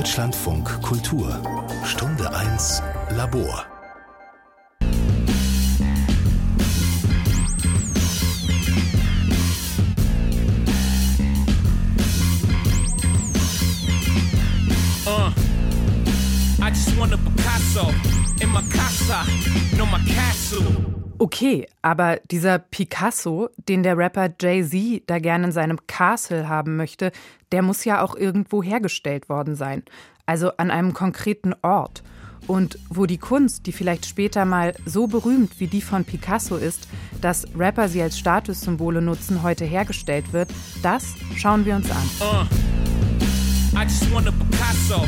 Deutschlandfunk Kultur Stunde 1 Labor Uh, I just want a Picasso in my casa, no my castle. Okay, aber dieser Picasso, den der Rapper Jay-Z da gerne in seinem Castle haben möchte, der muss ja auch irgendwo hergestellt worden sein. Also an einem konkreten Ort. Und wo die Kunst, die vielleicht später mal so berühmt wie die von Picasso ist, dass Rapper sie als Statussymbole nutzen, heute hergestellt wird, das schauen wir uns an. Uh, I just want a Picasso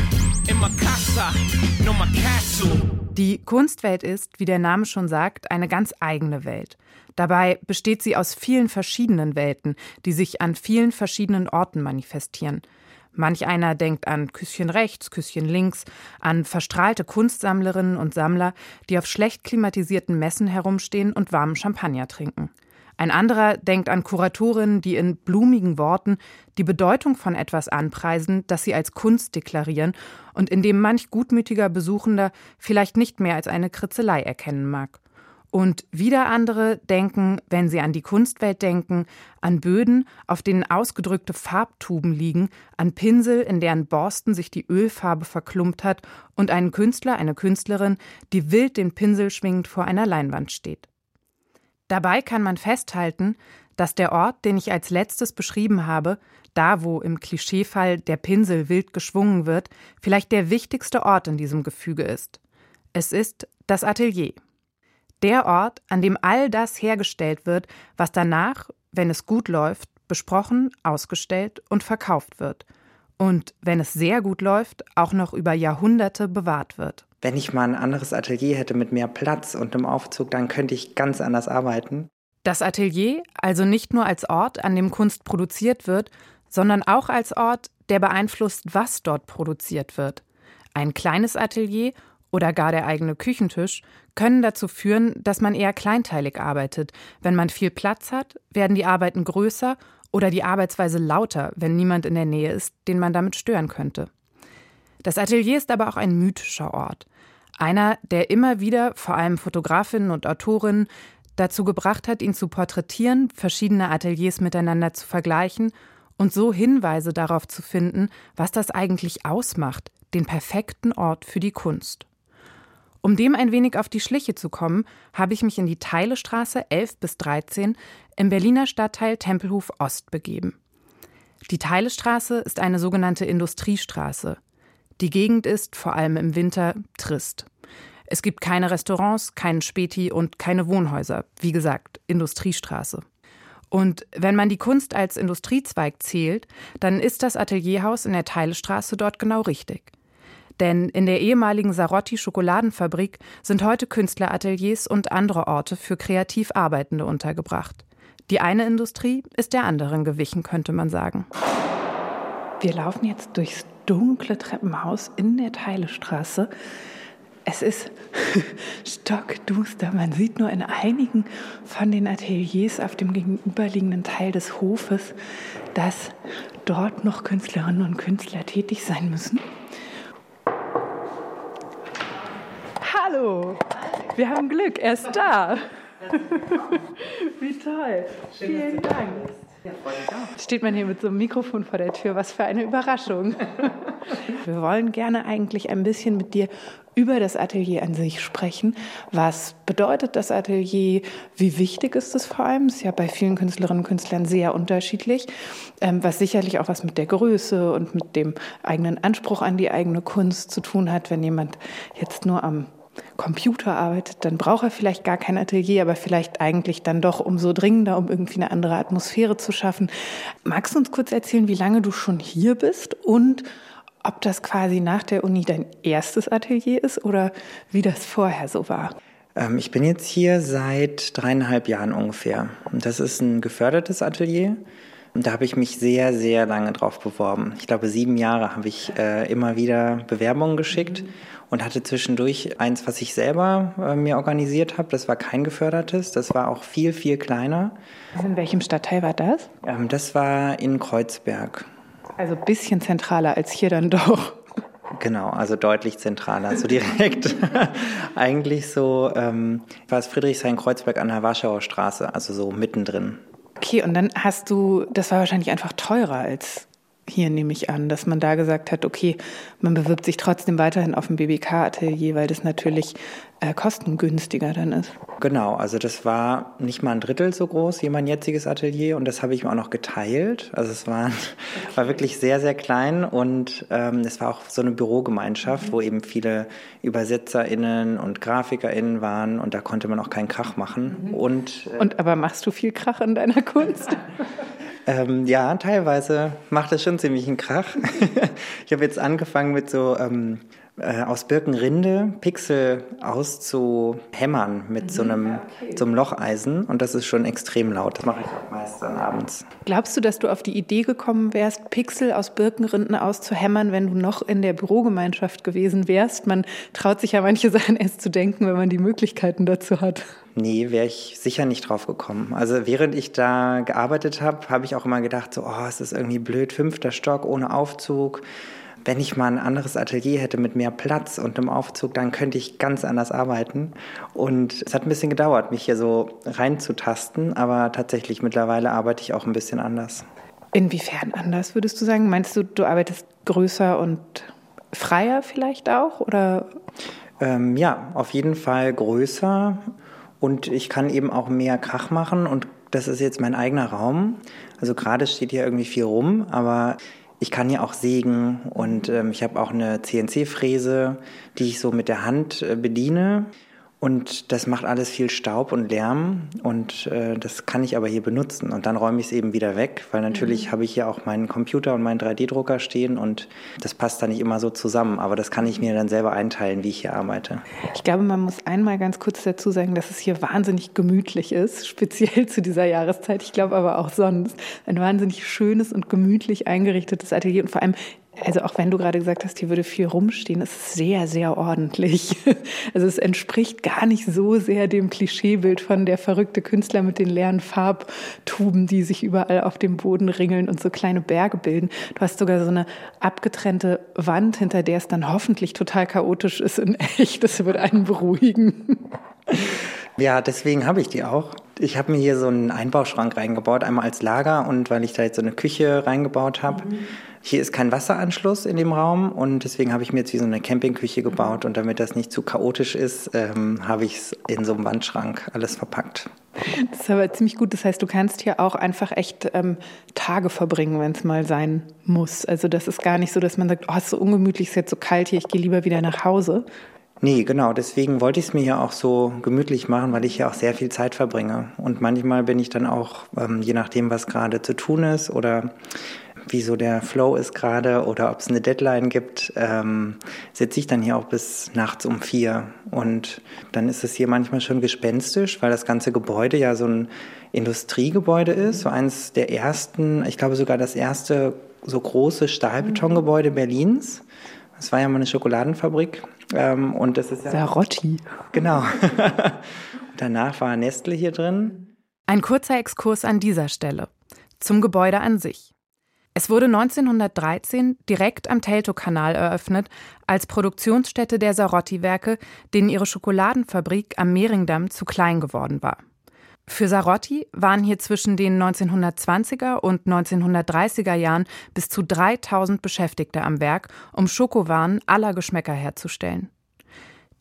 in my casa, no my castle. Die Kunstwelt ist, wie der Name schon sagt, eine ganz eigene Welt. Dabei besteht sie aus vielen verschiedenen Welten, die sich an vielen verschiedenen Orten manifestieren. Manch einer denkt an Küsschen rechts, Küsschen links, an verstrahlte Kunstsammlerinnen und Sammler, die auf schlecht klimatisierten Messen herumstehen und warmen Champagner trinken. Ein anderer denkt an Kuratorinnen, die in blumigen Worten die Bedeutung von etwas anpreisen, das sie als Kunst deklarieren und in dem manch gutmütiger Besuchender vielleicht nicht mehr als eine Kritzelei erkennen mag. Und wieder andere denken, wenn sie an die Kunstwelt denken, an Böden, auf denen ausgedrückte Farbtuben liegen, an Pinsel, in deren Borsten sich die Ölfarbe verklumpt hat und einen Künstler, eine Künstlerin, die wild den Pinsel schwingend vor einer Leinwand steht. Dabei kann man festhalten, dass der Ort, den ich als letztes beschrieben habe, da wo im Klischeefall der Pinsel wild geschwungen wird, vielleicht der wichtigste Ort in diesem Gefüge ist. Es ist das Atelier. Der Ort, an dem all das hergestellt wird, was danach, wenn es gut läuft, besprochen, ausgestellt und verkauft wird. Und wenn es sehr gut läuft, auch noch über Jahrhunderte bewahrt wird wenn ich mal ein anderes Atelier hätte mit mehr Platz und einem Aufzug, dann könnte ich ganz anders arbeiten. Das Atelier also nicht nur als Ort, an dem Kunst produziert wird, sondern auch als Ort, der beeinflusst, was dort produziert wird. Ein kleines Atelier oder gar der eigene Küchentisch können dazu führen, dass man eher kleinteilig arbeitet. Wenn man viel Platz hat, werden die Arbeiten größer oder die Arbeitsweise lauter, wenn niemand in der Nähe ist, den man damit stören könnte. Das Atelier ist aber auch ein mythischer Ort. Einer, der immer wieder vor allem Fotografinnen und Autorinnen dazu gebracht hat, ihn zu porträtieren, verschiedene Ateliers miteinander zu vergleichen und so Hinweise darauf zu finden, was das eigentlich ausmacht, den perfekten Ort für die Kunst. Um dem ein wenig auf die Schliche zu kommen, habe ich mich in die Teilestraße 11 bis 13 im Berliner Stadtteil Tempelhof Ost begeben. Die Teilestraße ist eine sogenannte Industriestraße. Die Gegend ist, vor allem im Winter, trist. Es gibt keine Restaurants, keinen Späti und keine Wohnhäuser. Wie gesagt, Industriestraße. Und wenn man die Kunst als Industriezweig zählt, dann ist das Atelierhaus in der Teilestraße dort genau richtig. Denn in der ehemaligen Sarotti Schokoladenfabrik sind heute Künstlerateliers und andere Orte für kreativ Arbeitende untergebracht. Die eine Industrie ist der anderen gewichen, könnte man sagen. Wir laufen jetzt durchs dunkle Treppenhaus in der Teilestraße. Es ist stockduster. Man sieht nur in einigen von den Ateliers auf dem gegenüberliegenden Teil des Hofes, dass dort noch Künstlerinnen und Künstler tätig sein müssen. Hallo, wir haben Glück, er ist da. Wie toll. Vielen Dank. Steht man hier mit so einem Mikrofon vor der Tür? Was für eine Überraschung. Wir wollen gerne eigentlich ein bisschen mit dir über das Atelier an sich sprechen. Was bedeutet das Atelier? Wie wichtig ist es vor allem? Es ist ja bei vielen Künstlerinnen und Künstlern sehr unterschiedlich, ähm, was sicherlich auch was mit der Größe und mit dem eigenen Anspruch an die eigene Kunst zu tun hat. Wenn jemand jetzt nur am Computer arbeitet, dann braucht er vielleicht gar kein Atelier, aber vielleicht eigentlich dann doch umso dringender, um irgendwie eine andere Atmosphäre zu schaffen. Magst du uns kurz erzählen, wie lange du schon hier bist und ob das quasi nach der Uni dein erstes Atelier ist oder wie das vorher so war? Ähm, ich bin jetzt hier seit dreieinhalb Jahren ungefähr. Und das ist ein gefördertes Atelier. Und da habe ich mich sehr, sehr lange drauf beworben. Ich glaube, sieben Jahre habe ich äh, immer wieder Bewerbungen geschickt. Mhm und hatte zwischendurch eins, was ich selber äh, mir organisiert habe. Das war kein gefördertes, das war auch viel, viel kleiner. In welchem Stadtteil war das? Ähm, das war in Kreuzberg. Also ein bisschen zentraler als hier dann doch. Genau, also deutlich zentraler, so direkt. Eigentlich so ähm, war es Friedrichshain-Kreuzberg an der Warschauer Straße, also so mittendrin. Okay, und dann hast du, das war wahrscheinlich einfach teurer als hier nehme ich an, dass man da gesagt hat, okay, man bewirbt sich trotzdem weiterhin auf dem BBK-Atelier, weil das natürlich äh, kostengünstiger dann ist. Genau, also das war nicht mal ein Drittel so groß wie mein jetziges Atelier und das habe ich mir auch noch geteilt. Also es war, war wirklich sehr, sehr klein und ähm, es war auch so eine Bürogemeinschaft, mhm. wo eben viele ÜbersetzerInnen und GrafikerInnen waren und da konnte man auch keinen Krach machen. Mhm. Und, äh, und aber machst du viel Krach in deiner Kunst? Ähm, ja, teilweise macht das schon ziemlich einen Krach. ich habe jetzt angefangen mit so ähm, äh, aus Birkenrinde Pixel auszuhämmern mit so einem, okay. so einem Locheisen und das ist schon extrem laut. Das mache ich auch meist dann abends. Glaubst du, dass du auf die Idee gekommen wärst, Pixel aus Birkenrinden auszuhämmern, wenn du noch in der Bürogemeinschaft gewesen wärst? Man traut sich ja manche Sachen erst zu denken, wenn man die Möglichkeiten dazu hat. Nee, wäre ich sicher nicht drauf gekommen. Also während ich da gearbeitet habe, habe ich auch immer gedacht, so, oh, es ist irgendwie blöd, fünfter Stock ohne Aufzug wenn ich mal ein anderes Atelier hätte mit mehr Platz und einem Aufzug, dann könnte ich ganz anders arbeiten. Und es hat ein bisschen gedauert, mich hier so reinzutasten, aber tatsächlich mittlerweile arbeite ich auch ein bisschen anders. Inwiefern anders, würdest du sagen? Meinst du, du arbeitest größer und freier vielleicht auch? Oder? Ähm, ja, auf jeden Fall größer und ich kann eben auch mehr Krach machen und das ist jetzt mein eigener Raum. Also gerade steht hier irgendwie viel rum, aber ich kann hier auch sägen und ähm, ich habe auch eine CNC-Fräse, die ich so mit der Hand äh, bediene. Und das macht alles viel Staub und Lärm und äh, das kann ich aber hier benutzen. Und dann räume ich es eben wieder weg, weil natürlich mhm. habe ich hier auch meinen Computer und meinen 3D-Drucker stehen und das passt da nicht immer so zusammen. Aber das kann ich mir dann selber einteilen, wie ich hier arbeite. Ich glaube, man muss einmal ganz kurz dazu sagen, dass es hier wahnsinnig gemütlich ist, speziell zu dieser Jahreszeit. Ich glaube aber auch sonst. Ein wahnsinnig schönes und gemütlich eingerichtetes Atelier und vor allem also auch wenn du gerade gesagt hast, hier würde viel rumstehen, ist es sehr, sehr ordentlich. Also es entspricht gar nicht so sehr dem Klischeebild von der verrückte Künstler mit den leeren Farbtuben, die sich überall auf dem Boden ringeln und so kleine Berge bilden. Du hast sogar so eine abgetrennte Wand, hinter der es dann hoffentlich total chaotisch ist in echt. Das wird einen beruhigen. Ja, deswegen habe ich die auch. Ich habe mir hier so einen Einbauschrank reingebaut, einmal als Lager und weil ich da jetzt so eine Küche reingebaut habe. Mhm hier ist kein Wasseranschluss in dem Raum und deswegen habe ich mir jetzt wie so eine Campingküche gebaut und damit das nicht zu chaotisch ist, ähm, habe ich es in so einem Wandschrank alles verpackt. Das ist aber ziemlich gut. Das heißt, du kannst hier auch einfach echt ähm, Tage verbringen, wenn es mal sein muss. Also das ist gar nicht so, dass man sagt, oh, es ist so ungemütlich, es ist jetzt so kalt hier, ich gehe lieber wieder nach Hause. Nee, genau. Deswegen wollte ich es mir ja auch so gemütlich machen, weil ich ja auch sehr viel Zeit verbringe. Und manchmal bin ich dann auch, ähm, je nachdem, was gerade zu tun ist oder wie so der Flow ist gerade oder ob es eine Deadline gibt, ähm, sitze ich dann hier auch bis nachts um vier. Und dann ist es hier manchmal schon gespenstisch, weil das ganze Gebäude ja so ein Industriegebäude ist, so eins der ersten, ich glaube sogar das erste so große Stahlbetongebäude Berlins. Das war ja mal eine Schokoladenfabrik. Ähm, und das ist ja. Sarotti. Genau. Danach war Nestle hier drin. Ein kurzer Exkurs an dieser Stelle. Zum Gebäude an sich. Es wurde 1913 direkt am Teltow-Kanal eröffnet, als Produktionsstätte der Sarotti-Werke, denen ihre Schokoladenfabrik am Mehringdamm zu klein geworden war. Für Sarotti waren hier zwischen den 1920er und 1930er Jahren bis zu 3000 Beschäftigte am Werk, um Schokowaren aller Geschmäcker herzustellen.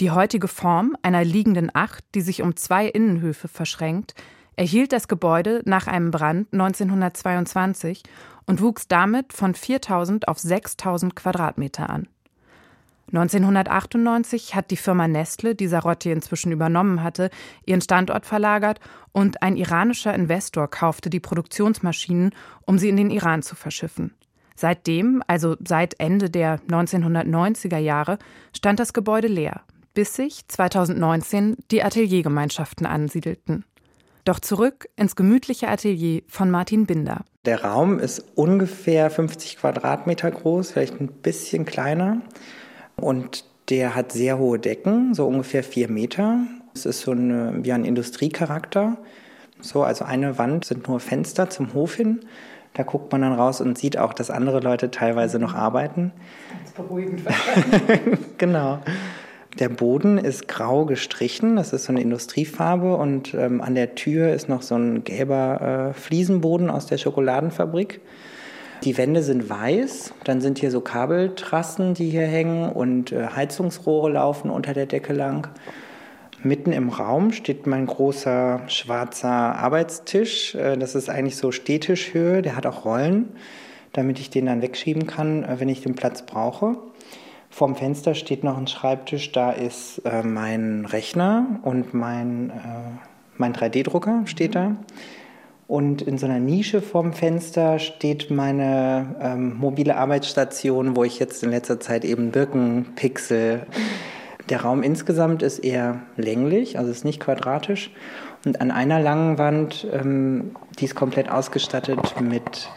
Die heutige Form einer liegenden Acht, die sich um zwei Innenhöfe verschränkt, erhielt das Gebäude nach einem Brand 1922 und wuchs damit von 4000 auf 6000 Quadratmeter an. 1998 hat die Firma Nestle, die Sarotti inzwischen übernommen hatte, ihren Standort verlagert und ein iranischer Investor kaufte die Produktionsmaschinen, um sie in den Iran zu verschiffen. Seitdem, also seit Ende der 1990er Jahre, stand das Gebäude leer, bis sich 2019 die Ateliergemeinschaften ansiedelten. Doch zurück ins gemütliche Atelier von Martin Binder. Der Raum ist ungefähr 50 Quadratmeter groß, vielleicht ein bisschen kleiner. Und der hat sehr hohe Decken, so ungefähr vier Meter. Es ist so eine, wie ein Industriecharakter. So, also eine Wand sind nur Fenster zum Hof hin. Da guckt man dann raus und sieht auch, dass andere Leute teilweise noch arbeiten. Ganz beruhigend. genau. Der Boden ist grau gestrichen, das ist so eine Industriefarbe und ähm, an der Tür ist noch so ein gelber äh, Fliesenboden aus der Schokoladenfabrik. Die Wände sind weiß, dann sind hier so Kabeltrassen, die hier hängen und äh, Heizungsrohre laufen unter der Decke lang. Mitten im Raum steht mein großer schwarzer Arbeitstisch. Äh, das ist eigentlich so Stehtischhöhe, der hat auch Rollen, damit ich den dann wegschieben kann, äh, wenn ich den Platz brauche. Vorm Fenster steht noch ein Schreibtisch, da ist äh, mein Rechner und mein, äh, mein 3D-Drucker steht da. Und in so einer Nische vorm Fenster steht meine ähm, mobile Arbeitsstation, wo ich jetzt in letzter Zeit eben Birkenpixel. Der Raum insgesamt ist eher länglich, also ist nicht quadratisch. Und an einer langen Wand, ähm, die ist komplett ausgestattet mit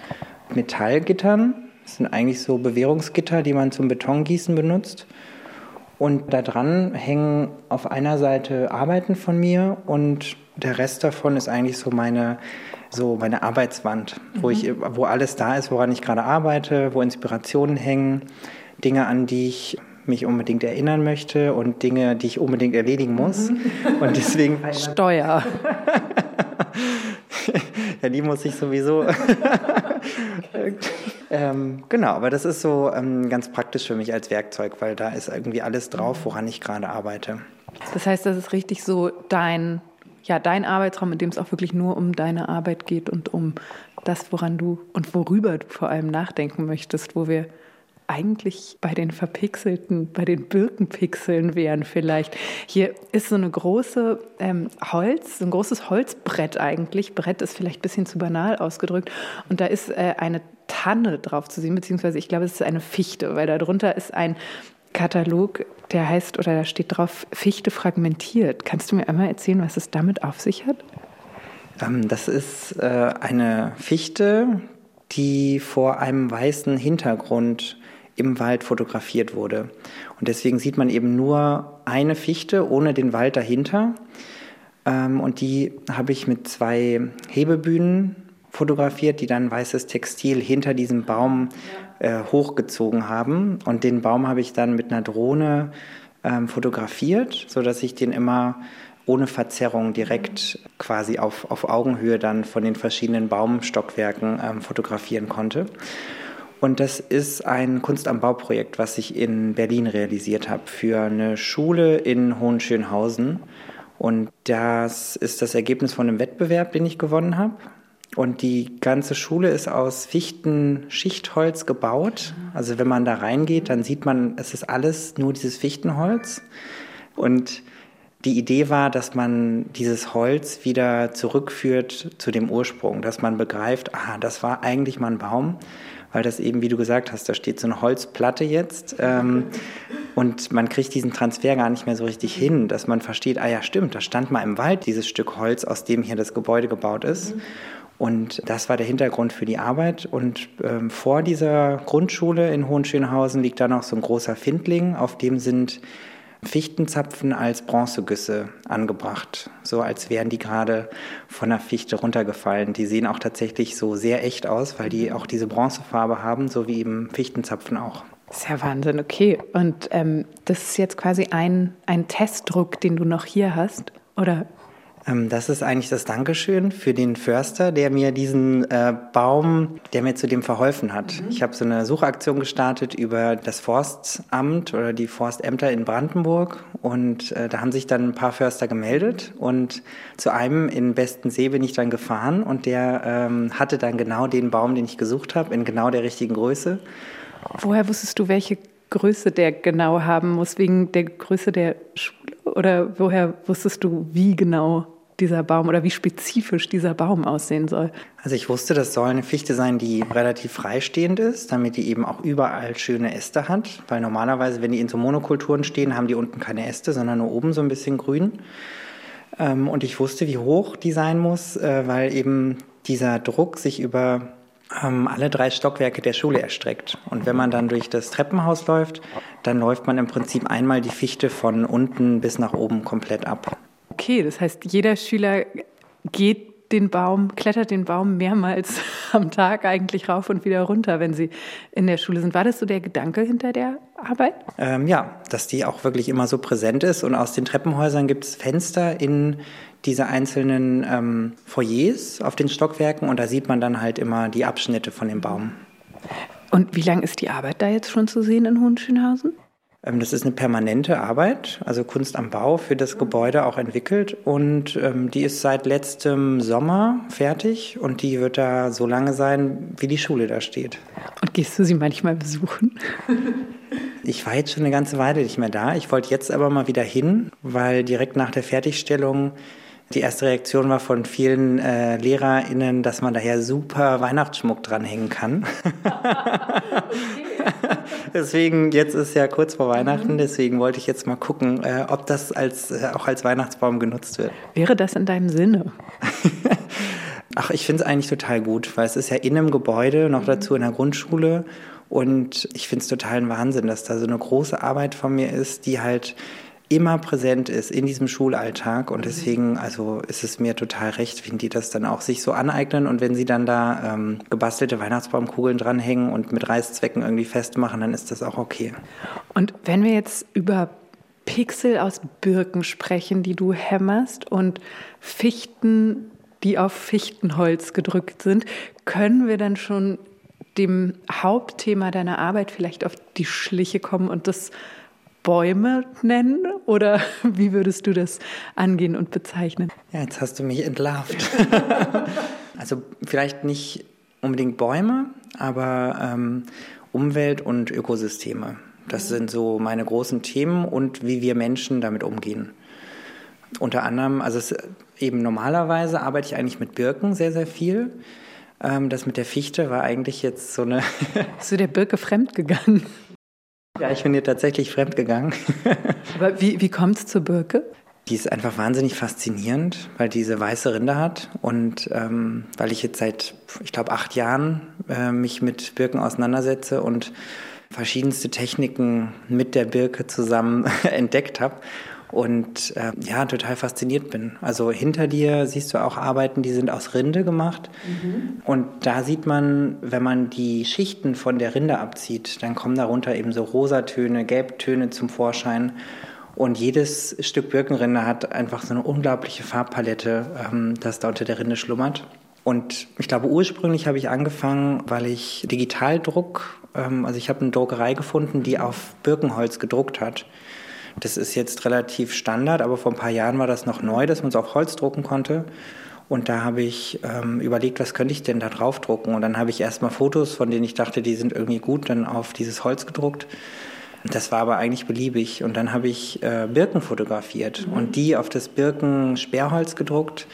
Metallgittern das sind eigentlich so Bewährungsgitter, die man zum Betongießen benutzt. Und da dran hängen auf einer Seite Arbeiten von mir und der Rest davon ist eigentlich so meine, so meine Arbeitswand, mhm. wo, ich, wo alles da ist, woran ich gerade arbeite, wo Inspirationen hängen, Dinge, an die ich mich unbedingt erinnern möchte und Dinge, die ich unbedingt erledigen muss. Mhm. Und deswegen. Steuer. ja, die muss ich sowieso. ähm, genau, aber das ist so ähm, ganz praktisch für mich als Werkzeug, weil da ist irgendwie alles drauf, woran ich gerade arbeite. Das heißt, das ist richtig so dein, ja, dein Arbeitsraum, in dem es auch wirklich nur um deine Arbeit geht und um das, woran du und worüber du vor allem nachdenken möchtest, wo wir eigentlich bei den verpixelten, bei den Birkenpixeln wären vielleicht. Hier ist so eine große ähm, Holz, so ein großes Holzbrett eigentlich. Brett ist vielleicht ein bisschen zu banal ausgedrückt. Und da ist äh, eine Tanne drauf zu sehen, beziehungsweise ich glaube, es ist eine Fichte, weil darunter ist ein Katalog, der heißt oder da steht drauf Fichte fragmentiert. Kannst du mir einmal erzählen, was es damit auf sich hat? Ähm, das ist äh, eine Fichte, die vor einem weißen Hintergrund im Wald fotografiert wurde. Und deswegen sieht man eben nur eine Fichte ohne den Wald dahinter. Ähm, und die habe ich mit zwei Hebebühnen fotografiert, die dann weißes Textil hinter diesem Baum äh, hochgezogen haben. Und den Baum habe ich dann mit einer Drohne ähm, fotografiert, sodass ich den immer ohne Verzerrung direkt quasi auf, auf Augenhöhe dann von den verschiedenen Baumstockwerken ähm, fotografieren konnte. Und das ist ein Kunst am Bau-Projekt, was ich in Berlin realisiert habe für eine Schule in Hohenschönhausen. Und das ist das Ergebnis von einem Wettbewerb, den ich gewonnen habe. Und die ganze Schule ist aus Fichten-Schichtholz gebaut. Also wenn man da reingeht, dann sieht man, es ist alles nur dieses Fichtenholz. Und die Idee war, dass man dieses Holz wieder zurückführt zu dem Ursprung, dass man begreift, ah, das war eigentlich mal ein Baum weil das eben, wie du gesagt hast, da steht so eine Holzplatte jetzt ähm, und man kriegt diesen Transfer gar nicht mehr so richtig hin, dass man versteht, ah ja, stimmt, da stand mal im Wald dieses Stück Holz, aus dem hier das Gebäude gebaut ist. Und das war der Hintergrund für die Arbeit. Und ähm, vor dieser Grundschule in Hohenschönhausen liegt da noch so ein großer Findling, auf dem sind Fichtenzapfen als Bronzegüsse angebracht, so als wären die gerade von der Fichte runtergefallen. Die sehen auch tatsächlich so sehr echt aus, weil die auch diese Bronzefarbe haben, so wie eben Fichtenzapfen auch. Das ist ja Wahnsinn, okay. Und ähm, das ist jetzt quasi ein, ein Testdruck, den du noch hier hast, oder das ist eigentlich das Dankeschön für den Förster, der mir diesen äh, Baum, der mir zu dem verholfen hat. Mhm. Ich habe so eine Suchaktion gestartet über das Forstamt oder die Forstämter in Brandenburg und äh, da haben sich dann ein paar Förster gemeldet und zu einem in Bestensee bin ich dann gefahren und der ähm, hatte dann genau den Baum, den ich gesucht habe, in genau der richtigen Größe. Woher wusstest du, welche Größe der genau haben muss, wegen der Größe der Schule? Oder woher wusstest du, wie genau dieser Baum oder wie spezifisch dieser Baum aussehen soll? Also ich wusste, das soll eine Fichte sein, die relativ freistehend ist, damit die eben auch überall schöne Äste hat. Weil normalerweise, wenn die in so Monokulturen stehen, haben die unten keine Äste, sondern nur oben so ein bisschen grün. Ähm, und ich wusste, wie hoch die sein muss, äh, weil eben dieser Druck sich über ähm, alle drei Stockwerke der Schule erstreckt. Und wenn man dann durch das Treppenhaus läuft, dann läuft man im Prinzip einmal die Fichte von unten bis nach oben komplett ab. Okay, das heißt, jeder Schüler geht den Baum, klettert den Baum mehrmals am Tag eigentlich rauf und wieder runter, wenn Sie in der Schule sind. War das so der Gedanke hinter der Arbeit? Ähm, ja, dass die auch wirklich immer so präsent ist. Und aus den Treppenhäusern gibt es Fenster in diese einzelnen ähm, Foyers auf den Stockwerken und da sieht man dann halt immer die Abschnitte von dem Baum. Und wie lange ist die Arbeit da jetzt schon zu sehen in Hohenschönhausen? Ähm, das ist eine permanente Arbeit, also Kunst am Bau für das Gebäude auch entwickelt und ähm, die ist seit letztem Sommer fertig und die wird da so lange sein, wie die Schule da steht. Und gehst du sie manchmal besuchen? ich war jetzt schon eine ganze Weile nicht mehr da. Ich wollte jetzt aber mal wieder hin, weil direkt nach der Fertigstellung die erste Reaktion war von vielen äh, LehrerInnen, dass man daher super Weihnachtsschmuck dranhängen kann. deswegen, jetzt ist ja kurz vor Weihnachten, mhm. deswegen wollte ich jetzt mal gucken, äh, ob das als, äh, auch als Weihnachtsbaum genutzt wird. Wäre das in deinem Sinne? Ach, ich finde es eigentlich total gut, weil es ist ja in einem Gebäude, noch mhm. dazu in der Grundschule. Und ich finde es total ein Wahnsinn, dass da so eine große Arbeit von mir ist, die halt immer präsent ist in diesem Schulalltag und deswegen also ist es mir total recht, wenn die das dann auch sich so aneignen und wenn sie dann da ähm, gebastelte Weihnachtsbaumkugeln dranhängen und mit Reißzwecken irgendwie festmachen, dann ist das auch okay. Und wenn wir jetzt über Pixel aus Birken sprechen, die du hämmerst und Fichten, die auf Fichtenholz gedrückt sind, können wir dann schon dem Hauptthema deiner Arbeit vielleicht auf die Schliche kommen und das Bäume nennen oder wie würdest du das angehen und bezeichnen? Ja, jetzt hast du mich entlarvt. also vielleicht nicht unbedingt Bäume, aber ähm, Umwelt und Ökosysteme. Das sind so meine großen Themen und wie wir Menschen damit umgehen. Unter anderem, also es, eben normalerweise arbeite ich eigentlich mit Birken sehr, sehr viel. Ähm, das mit der Fichte war eigentlich jetzt so eine. Bist du der Birke fremd gegangen? Ja, ich bin hier tatsächlich fremdgegangen. Aber wie, wie kommt es zur Birke? Die ist einfach wahnsinnig faszinierend, weil diese weiße Rinde hat und ähm, weil ich jetzt seit, ich glaube, acht Jahren äh, mich mit Birken auseinandersetze und verschiedenste Techniken mit der Birke zusammen entdeckt habe und äh, ja, total fasziniert bin. Also hinter dir siehst du auch Arbeiten, die sind aus Rinde gemacht. Mhm. Und da sieht man, wenn man die Schichten von der Rinde abzieht, dann kommen darunter eben so Rosatöne, Gelbtöne zum Vorschein. Und jedes Stück Birkenrinde hat einfach so eine unglaubliche Farbpalette, ähm, das da unter der Rinde schlummert. Und ich glaube, ursprünglich habe ich angefangen, weil ich Digitaldruck, ähm, also ich habe eine Druckerei gefunden, die auf Birkenholz gedruckt hat. Das ist jetzt relativ Standard, aber vor ein paar Jahren war das noch neu, dass man es auf Holz drucken konnte. Und da habe ich ähm, überlegt, was könnte ich denn da drauf drucken? Und dann habe ich erstmal Fotos, von denen ich dachte, die sind irgendwie gut, dann auf dieses Holz gedruckt. Das war aber eigentlich beliebig. Und dann habe ich äh, Birken fotografiert mhm. und die auf das Birken-Sperrholz gedruckt.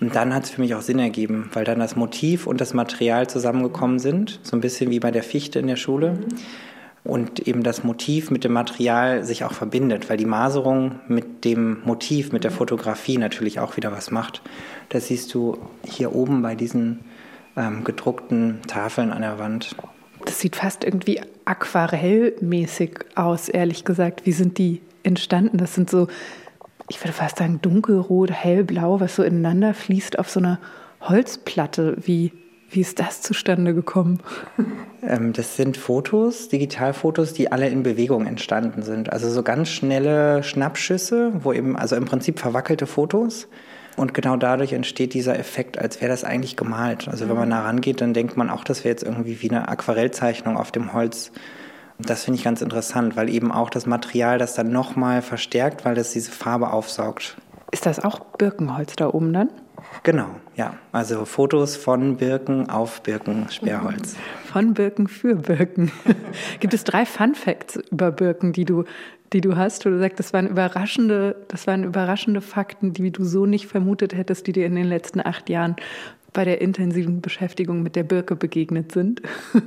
Und dann hat es für mich auch Sinn ergeben, weil dann das Motiv und das Material zusammengekommen sind. So ein bisschen wie bei der Fichte in der Schule. Mhm und eben das Motiv mit dem Material sich auch verbindet, weil die Maserung mit dem Motiv, mit der Fotografie natürlich auch wieder was macht. Das siehst du hier oben bei diesen ähm, gedruckten Tafeln an der Wand. Das sieht fast irgendwie aquarellmäßig aus, ehrlich gesagt. Wie sind die entstanden? Das sind so, ich würde fast sagen, dunkelrot, hellblau, was so ineinander fließt auf so einer Holzplatte. Wie, wie ist das zustande gekommen? Ähm, das sind Fotos, Digitalfotos, die alle in Bewegung entstanden sind. Also so ganz schnelle Schnappschüsse, wo eben, also im Prinzip verwackelte Fotos. Und genau dadurch entsteht dieser Effekt, als wäre das eigentlich gemalt. Also wenn man nah rangeht, dann denkt man auch, das wäre jetzt irgendwie wie eine Aquarellzeichnung auf dem Holz. Das finde ich ganz interessant, weil eben auch das Material das dann nochmal verstärkt, weil das diese Farbe aufsaugt. Ist das auch Birkenholz da oben dann? Genau, ja. Also Fotos von Birken auf Birkensperrholz. Von Birken für Birken. Gibt es drei Fun Facts über Birken, die du, die du hast, wo du sagst, das waren überraschende, das waren überraschende Fakten, die du so nicht vermutet hättest, die dir in den letzten acht Jahren bei der intensiven Beschäftigung mit der Birke begegnet sind? das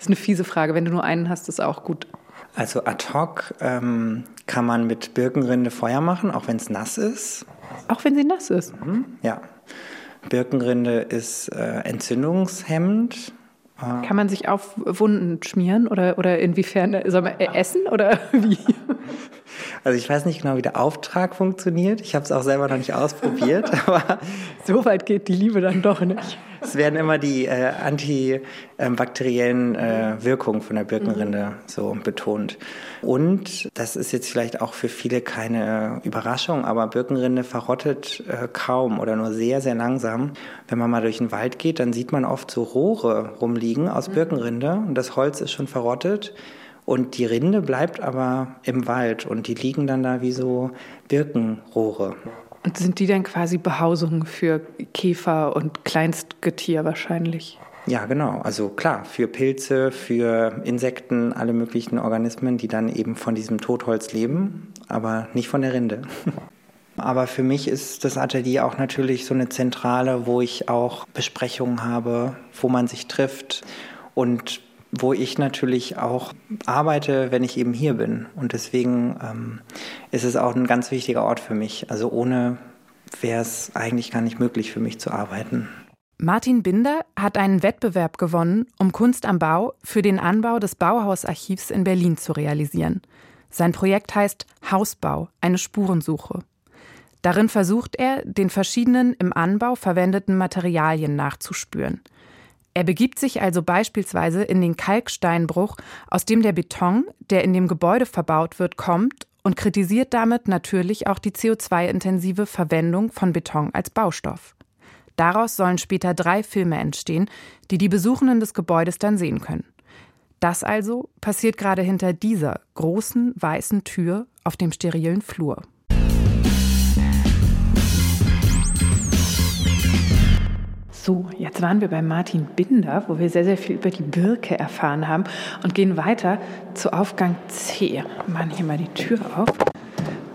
ist eine fiese Frage. Wenn du nur einen hast, ist auch gut. Also ad hoc ähm, kann man mit Birkenrinde Feuer machen, auch wenn es nass ist. Auch wenn sie nass ist? Mhm, ja. Birkenrinde ist äh, entzündungshemmend. Äh, Kann man sich auf Wunden schmieren oder, oder inwiefern? Soll man essen oder wie? Also ich weiß nicht genau, wie der Auftrag funktioniert. Ich habe es auch selber noch nicht ausprobiert, aber so weit geht die Liebe dann doch nicht. Es werden immer die äh, antibakteriellen äh, Wirkungen von der Birkenrinde mhm. so betont. Und das ist jetzt vielleicht auch für viele keine Überraschung, aber Birkenrinde verrottet äh, kaum oder nur sehr, sehr langsam. Wenn man mal durch den Wald geht, dann sieht man oft so Rohre rumliegen aus mhm. Birkenrinde und das Holz ist schon verrottet. Und die Rinde bleibt aber im Wald und die liegen dann da wie so Birkenrohre. Und sind die dann quasi Behausungen für Käfer und Kleinstgetier wahrscheinlich? Ja, genau. Also klar, für Pilze, für Insekten, alle möglichen Organismen, die dann eben von diesem Totholz leben, aber nicht von der Rinde. Aber für mich ist das Atelier auch natürlich so eine Zentrale, wo ich auch Besprechungen habe, wo man sich trifft und wo ich natürlich auch arbeite, wenn ich eben hier bin. Und deswegen ähm, ist es auch ein ganz wichtiger Ort für mich. Also ohne wäre es eigentlich gar nicht möglich für mich zu arbeiten. Martin Binder hat einen Wettbewerb gewonnen, um Kunst am Bau für den Anbau des Bauhausarchivs in Berlin zu realisieren. Sein Projekt heißt Hausbau, eine Spurensuche. Darin versucht er, den verschiedenen im Anbau verwendeten Materialien nachzuspüren – er begibt sich also beispielsweise in den Kalksteinbruch, aus dem der Beton, der in dem Gebäude verbaut wird, kommt und kritisiert damit natürlich auch die CO2-intensive Verwendung von Beton als Baustoff. Daraus sollen später drei Filme entstehen, die die Besuchenden des Gebäudes dann sehen können. Das also passiert gerade hinter dieser großen weißen Tür auf dem sterilen Flur. So, jetzt waren wir bei Martin Binder, wo wir sehr, sehr viel über die Birke erfahren haben und gehen weiter zu Aufgang C. Machen hier mal die Tür auf,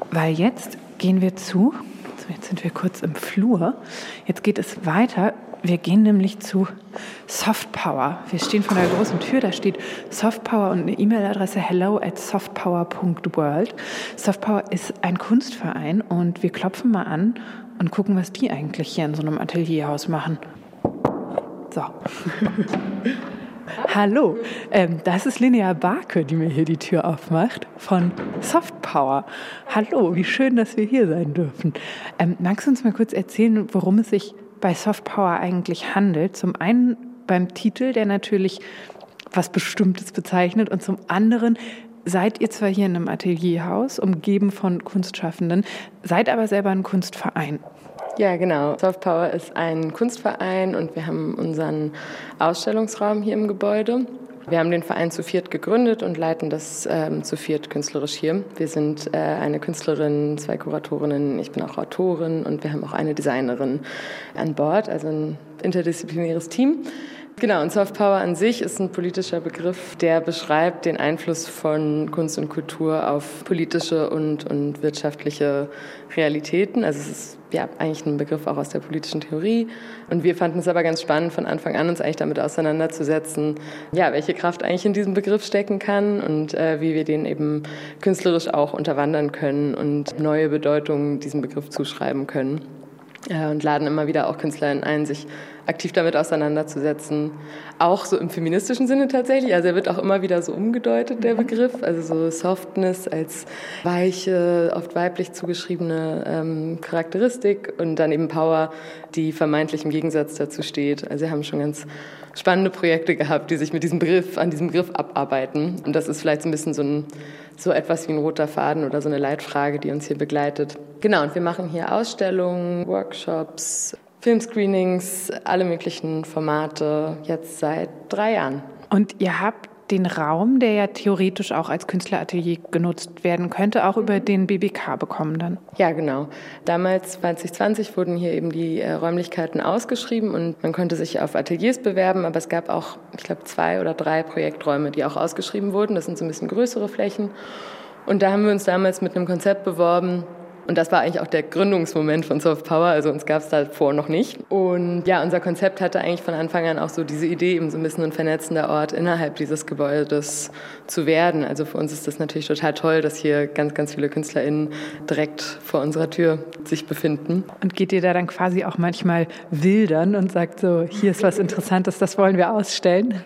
weil jetzt gehen wir zu, jetzt sind wir kurz im Flur, jetzt geht es weiter. Wir gehen nämlich zu Softpower. Wir stehen vor der großen Tür, da steht Softpower und eine E-Mail-Adresse hello at softpower.world. Softpower ist ein Kunstverein und wir klopfen mal an und gucken, was die eigentlich hier in so einem Atelierhaus machen. So. Hallo, ähm, das ist Linnea Barke, die mir hier die Tür aufmacht von Softpower. Hallo, wie schön, dass wir hier sein dürfen. Ähm, magst du uns mal kurz erzählen, worum es sich bei Softpower eigentlich handelt? Zum einen beim Titel, der natürlich was Bestimmtes bezeichnet, und zum anderen seid ihr zwar hier in einem Atelierhaus, umgeben von Kunstschaffenden, seid aber selber ein Kunstverein. Ja, genau. Soft Power ist ein Kunstverein und wir haben unseren Ausstellungsraum hier im Gebäude. Wir haben den Verein zu viert gegründet und leiten das ähm, zu viert künstlerisch hier. Wir sind äh, eine Künstlerin, zwei Kuratorinnen, ich bin auch Autorin und wir haben auch eine Designerin an Bord, also ein interdisziplinäres Team. Genau, und Soft Power an sich ist ein politischer Begriff, der beschreibt den Einfluss von Kunst und Kultur auf politische und, und wirtschaftliche Realitäten. Also es ist ja eigentlich ein Begriff auch aus der politischen Theorie. Und wir fanden es aber ganz spannend, von Anfang an uns eigentlich damit auseinanderzusetzen, ja, welche Kraft eigentlich in diesem Begriff stecken kann und äh, wie wir den eben künstlerisch auch unterwandern können und neue Bedeutungen diesem Begriff zuschreiben können. Äh, und laden immer wieder auch KünstlerInnen ein, sich aktiv damit auseinanderzusetzen. Auch so im feministischen Sinne tatsächlich. Also er wird auch immer wieder so umgedeutet, der. Begriff. Also so Softness als weiche, oft weiblich zugeschriebene ähm, Charakteristik und dann eben Power, die vermeintlich im Gegensatz dazu steht. Also wir haben schon ganz spannende Projekte gehabt, die sich mit diesem Begriff, an diesem Begriff abarbeiten. Und das ist vielleicht so ein bisschen so ein so etwas wie ein roter Faden oder so eine Leitfrage, die uns hier begleitet. Genau, und wir machen hier Ausstellungen, Workshops, Filmscreenings, alle möglichen Formate, jetzt seit drei Jahren. Und ihr habt den Raum, der ja theoretisch auch als Künstleratelier genutzt werden könnte, auch über den BBK bekommen dann. Ja, genau. Damals, 2020, wurden hier eben die äh, Räumlichkeiten ausgeschrieben und man konnte sich auf Ateliers bewerben, aber es gab auch, ich glaube, zwei oder drei Projekträume, die auch ausgeschrieben wurden. Das sind so ein bisschen größere Flächen. Und da haben wir uns damals mit einem Konzept beworben, Und das war eigentlich auch der Gründungsmoment von Soft Power. Also uns gab es davor noch nicht. Und ja, unser Konzept hatte eigentlich von Anfang an auch so diese Idee, eben so ein bisschen ein vernetzender Ort innerhalb dieses Gebäudes zu werden. Also für uns ist das natürlich total toll, dass hier ganz, ganz viele KünstlerInnen direkt vor unserer Tür sich befinden. Und geht ihr da dann quasi auch manchmal wildern und sagt so, hier ist was Interessantes, das wollen wir ausstellen?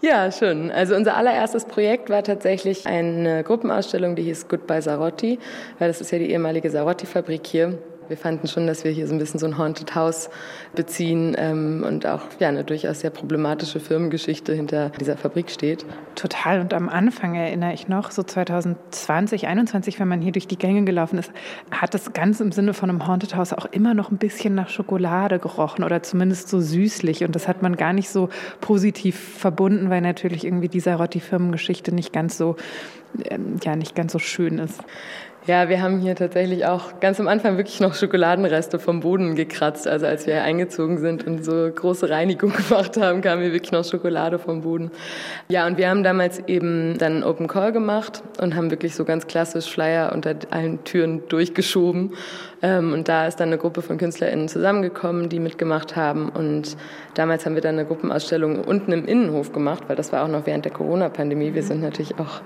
Ja, schon. Also unser allererstes Projekt war tatsächlich eine Gruppenausstellung, die hieß Goodbye Sarotti, weil das ist ja die ehemalige Sarotti-Fabrik hier. Wir fanden schon, dass wir hier so ein bisschen so ein Haunted House beziehen ähm, und auch ja, eine durchaus sehr problematische Firmengeschichte hinter dieser Fabrik steht. Total. Und am Anfang erinnere ich noch, so 2020, 2021, wenn man hier durch die Gänge gelaufen ist, hat es ganz im Sinne von einem Haunted House auch immer noch ein bisschen nach Schokolade gerochen oder zumindest so süßlich. Und das hat man gar nicht so positiv verbunden, weil natürlich irgendwie dieser Rotti-Firmengeschichte nicht ganz so, ähm, ja, nicht ganz so schön ist. Ja, wir haben hier tatsächlich auch ganz am Anfang wirklich noch Schokoladenreste vom Boden gekratzt. Also als wir eingezogen sind und so große Reinigung gemacht haben, kam hier wirklich noch Schokolade vom Boden. Ja, und wir haben damals eben dann Open Call gemacht und haben wirklich so ganz klassisch Flyer unter allen Türen durchgeschoben. Ähm, und da ist dann eine Gruppe von KünstlerInnen zusammengekommen, die mitgemacht haben. Und damals haben wir dann eine Gruppenausstellung unten im Innenhof gemacht, weil das war auch noch während der Corona-Pandemie. Wir sind natürlich auch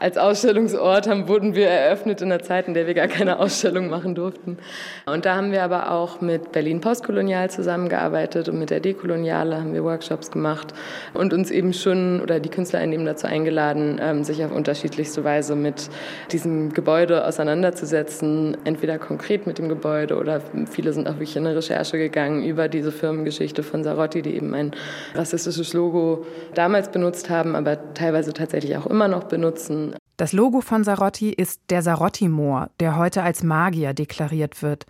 als Ausstellungsort haben, wurden wir eröffnet in einer Zeit, in der wir gar keine Ausstellung machen durften. Und da haben wir aber auch mit Berlin Postkolonial zusammengearbeitet und mit der Dekoloniale haben wir Workshops gemacht und uns eben schon oder die Künstler eben dazu eingeladen, ähm, sich auf unterschiedlichste Weise mit diesem Gebäude auseinanderzusetzen, entweder konkret mit dem Gebäude oder viele sind auch wirklich in eine Recherche gegangen über diese Firmengeschichte von Sarotti, die eben ein rassistisches Logo damals benutzt haben, aber teilweise tatsächlich auch immer noch benutzen das Logo von Sarotti ist der Sarotti-Moor, der heute als Magier deklariert wird.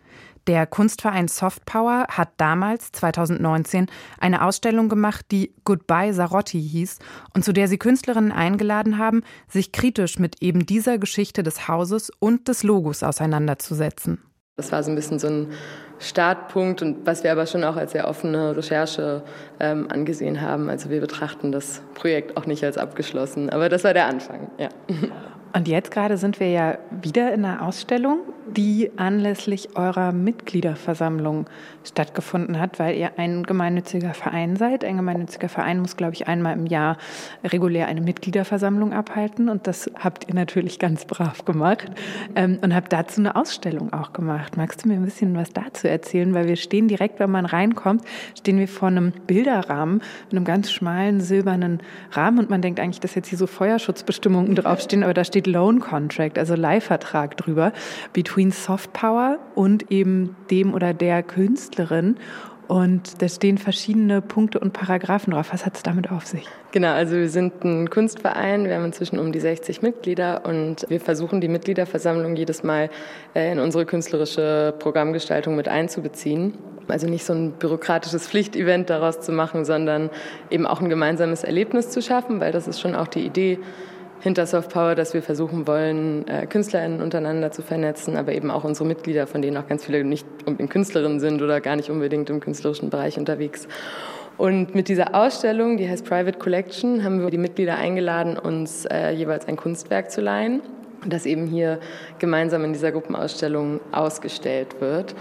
Der Kunstverein Softpower hat damals, 2019, eine Ausstellung gemacht, die Goodbye Sarotti hieß und zu der sie Künstlerinnen eingeladen haben, sich kritisch mit eben dieser Geschichte des Hauses und des Logos auseinanderzusetzen. Das war so ein bisschen so ein Startpunkt und was wir aber schon auch als sehr offene Recherche ähm, angesehen haben. Also wir betrachten das Projekt auch nicht als abgeschlossen, aber das war der Anfang, ja. Und jetzt gerade sind wir ja wieder in einer Ausstellung, die anlässlich eurer Mitgliederversammlung stattgefunden hat, weil ihr ein gemeinnütziger Verein seid. Ein gemeinnütziger Verein muss, glaube ich, einmal im Jahr regulär eine Mitgliederversammlung abhalten. Und das habt ihr natürlich ganz brav gemacht ähm, und habt dazu eine Ausstellung auch gemacht. Magst du mir ein bisschen was dazu erzählen? Weil wir stehen direkt, wenn man reinkommt, stehen wir vor einem Bilderrahmen einem ganz schmalen silbernen Rahmen und man denkt eigentlich, dass jetzt hier so Feuerschutzbestimmungen draufstehen, aber da steht Loan Contract, also Leihvertrag drüber, between Soft Power und eben dem oder der Künstlerin. Und da stehen verschiedene Punkte und Paragraphen drauf. Was hat es damit auf sich? Genau, also wir sind ein Kunstverein, wir haben inzwischen um die 60 Mitglieder und wir versuchen die Mitgliederversammlung jedes Mal äh, in unsere künstlerische Programmgestaltung mit einzubeziehen. Also nicht so ein bürokratisches Pflichtevent daraus zu machen, sondern eben auch ein gemeinsames Erlebnis zu schaffen, weil das ist schon auch die Idee hinter Soft Power, dass wir versuchen wollen, äh, KünstlerInnen untereinander zu vernetzen, aber eben auch unsere Mitglieder, von denen auch ganz viele nicht unbedingt Künstlerinnen sind oder gar nicht unbedingt im künstlerischen Bereich unterwegs. Und mit dieser Ausstellung, die heißt Private Collection, haben wir die Mitglieder eingeladen, uns äh, jeweils ein Kunstwerk zu leihen, das eben hier gemeinsam in dieser Gruppenausstellung ausgestellt wird.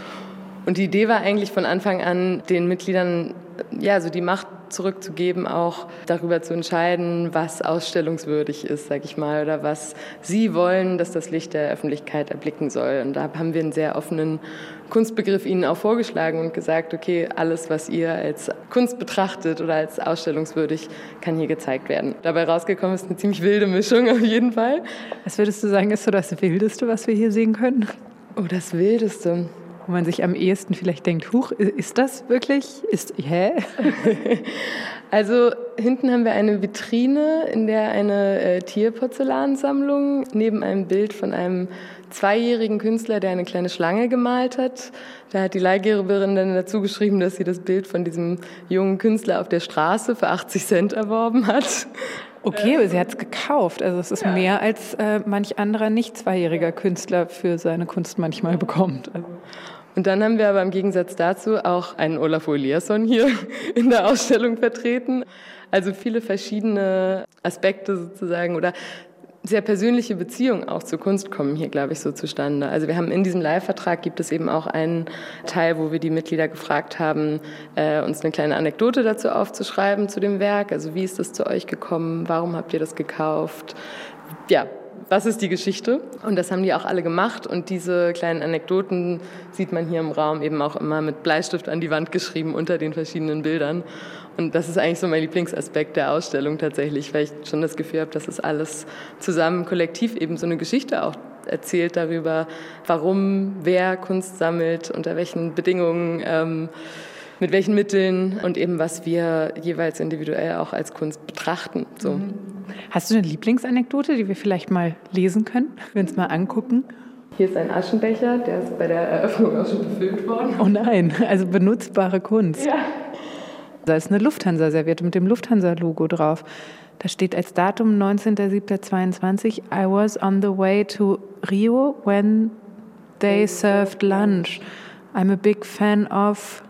Und die Idee war eigentlich von Anfang an, den Mitgliedern ja, so die Macht zurückzugeben, auch darüber zu entscheiden, was ausstellungswürdig ist, sag ich mal, oder was sie wollen, dass das Licht der Öffentlichkeit erblicken soll. Und da haben wir einen sehr offenen Kunstbegriff ihnen auch vorgeschlagen und gesagt, okay, alles, was ihr als Kunst betrachtet oder als ausstellungswürdig, kann hier gezeigt werden. Dabei rausgekommen ist eine ziemlich wilde Mischung auf jeden Fall. Was würdest du sagen, ist so das Wildeste, was wir hier sehen können? Oh, das Wildeste wo man sich am ehesten vielleicht denkt, huch, ist das wirklich? Ist, hä? Also hinten haben wir eine Vitrine, in der eine äh, Tierporzellansammlung neben einem Bild von einem zweijährigen Künstler, der eine kleine Schlange gemalt hat. Da hat die Leihgeberin dann dazu geschrieben, dass sie das Bild von diesem jungen Künstler auf der Straße für 80 Cent erworben hat. Okay, aber sie hat es gekauft. Also es ist ja. mehr als äh, manch anderer nicht zweijähriger Künstler für seine Kunst manchmal bekommt. Also. Und dann haben wir aber im Gegensatz dazu auch einen Olaf Eliasson hier in der Ausstellung vertreten. Also viele verschiedene Aspekte sozusagen oder sehr persönliche Beziehungen auch zur Kunst kommen hier, glaube ich, so zustande. Also wir haben in diesem Leihvertrag gibt es eben auch einen Teil, wo wir die Mitglieder gefragt haben, äh, uns eine kleine Anekdote dazu aufzuschreiben zu dem Werk. Also wie ist das zu euch gekommen? Warum habt ihr das gekauft? Ja, was ist die Geschichte? Und das haben die auch alle gemacht. Und diese kleinen Anekdoten sieht man hier im Raum eben auch immer mit Bleistift an die Wand geschrieben unter den verschiedenen Bildern. Und das ist eigentlich so mein Lieblingsaspekt der Ausstellung tatsächlich, weil ich schon das Gefühl habe, dass es alles zusammen kollektiv eben so eine Geschichte auch erzählt darüber, warum wer Kunst sammelt, unter welchen Bedingungen. Ähm, mit welchen Mitteln und eben was wir jeweils individuell auch als Kunst betrachten. So. Mhm. Hast du eine Lieblingsanekdote, die wir vielleicht mal lesen können, wenn wir uns mal angucken? Hier ist ein Aschenbecher, der ist bei der Eröffnung auch schon befüllt worden. Oh nein, also benutzbare Kunst. Ja. Da ist eine Lufthansa-Serviette mit dem Lufthansa-Logo drauf. Da steht als Datum 19.07.22 I was on the way to Rio when they served lunch. I'm a big fan of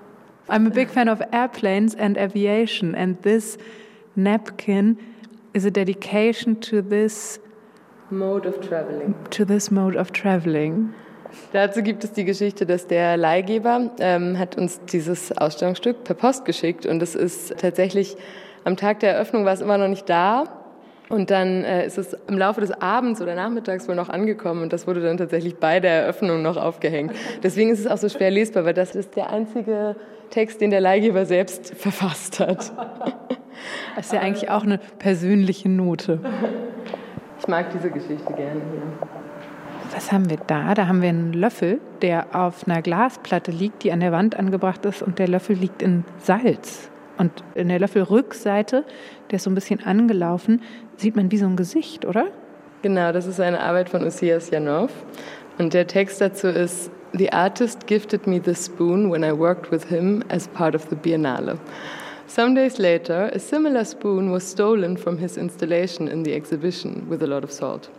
I'm a big fan of airplanes and aviation, and this napkin is a dedication to this mode of traveling. To this mode of traveling. Dazu gibt es die Geschichte, dass der Leihgeber ähm, hat uns dieses Ausstellungsstück per Post geschickt und es ist tatsächlich am Tag der Eröffnung war es immer noch nicht da und dann äh, ist es im Laufe des Abends oder Nachmittags wohl noch angekommen und das wurde dann tatsächlich bei der Eröffnung noch aufgehängt. Deswegen ist es auch so schwer lesbar, weil das ist der einzige Text, den der Leihgeber selbst verfasst hat. Das ist ja eigentlich auch eine persönliche Note. Ich mag diese Geschichte gerne hier. Was haben wir da? Da haben wir einen Löffel, der auf einer Glasplatte liegt, die an der Wand angebracht ist und der Löffel liegt in Salz. Und in der Löffelrückseite, der ist so ein bisschen angelaufen, sieht man wie so ein Gesicht, oder? Genau, das ist eine Arbeit von Usias Janov. Und der Text dazu ist, The artist gifted me the spoon when I worked with him as part of the Biennale. Some days later, a similar spoon was stolen from his installation in the exhibition with a lot of salt.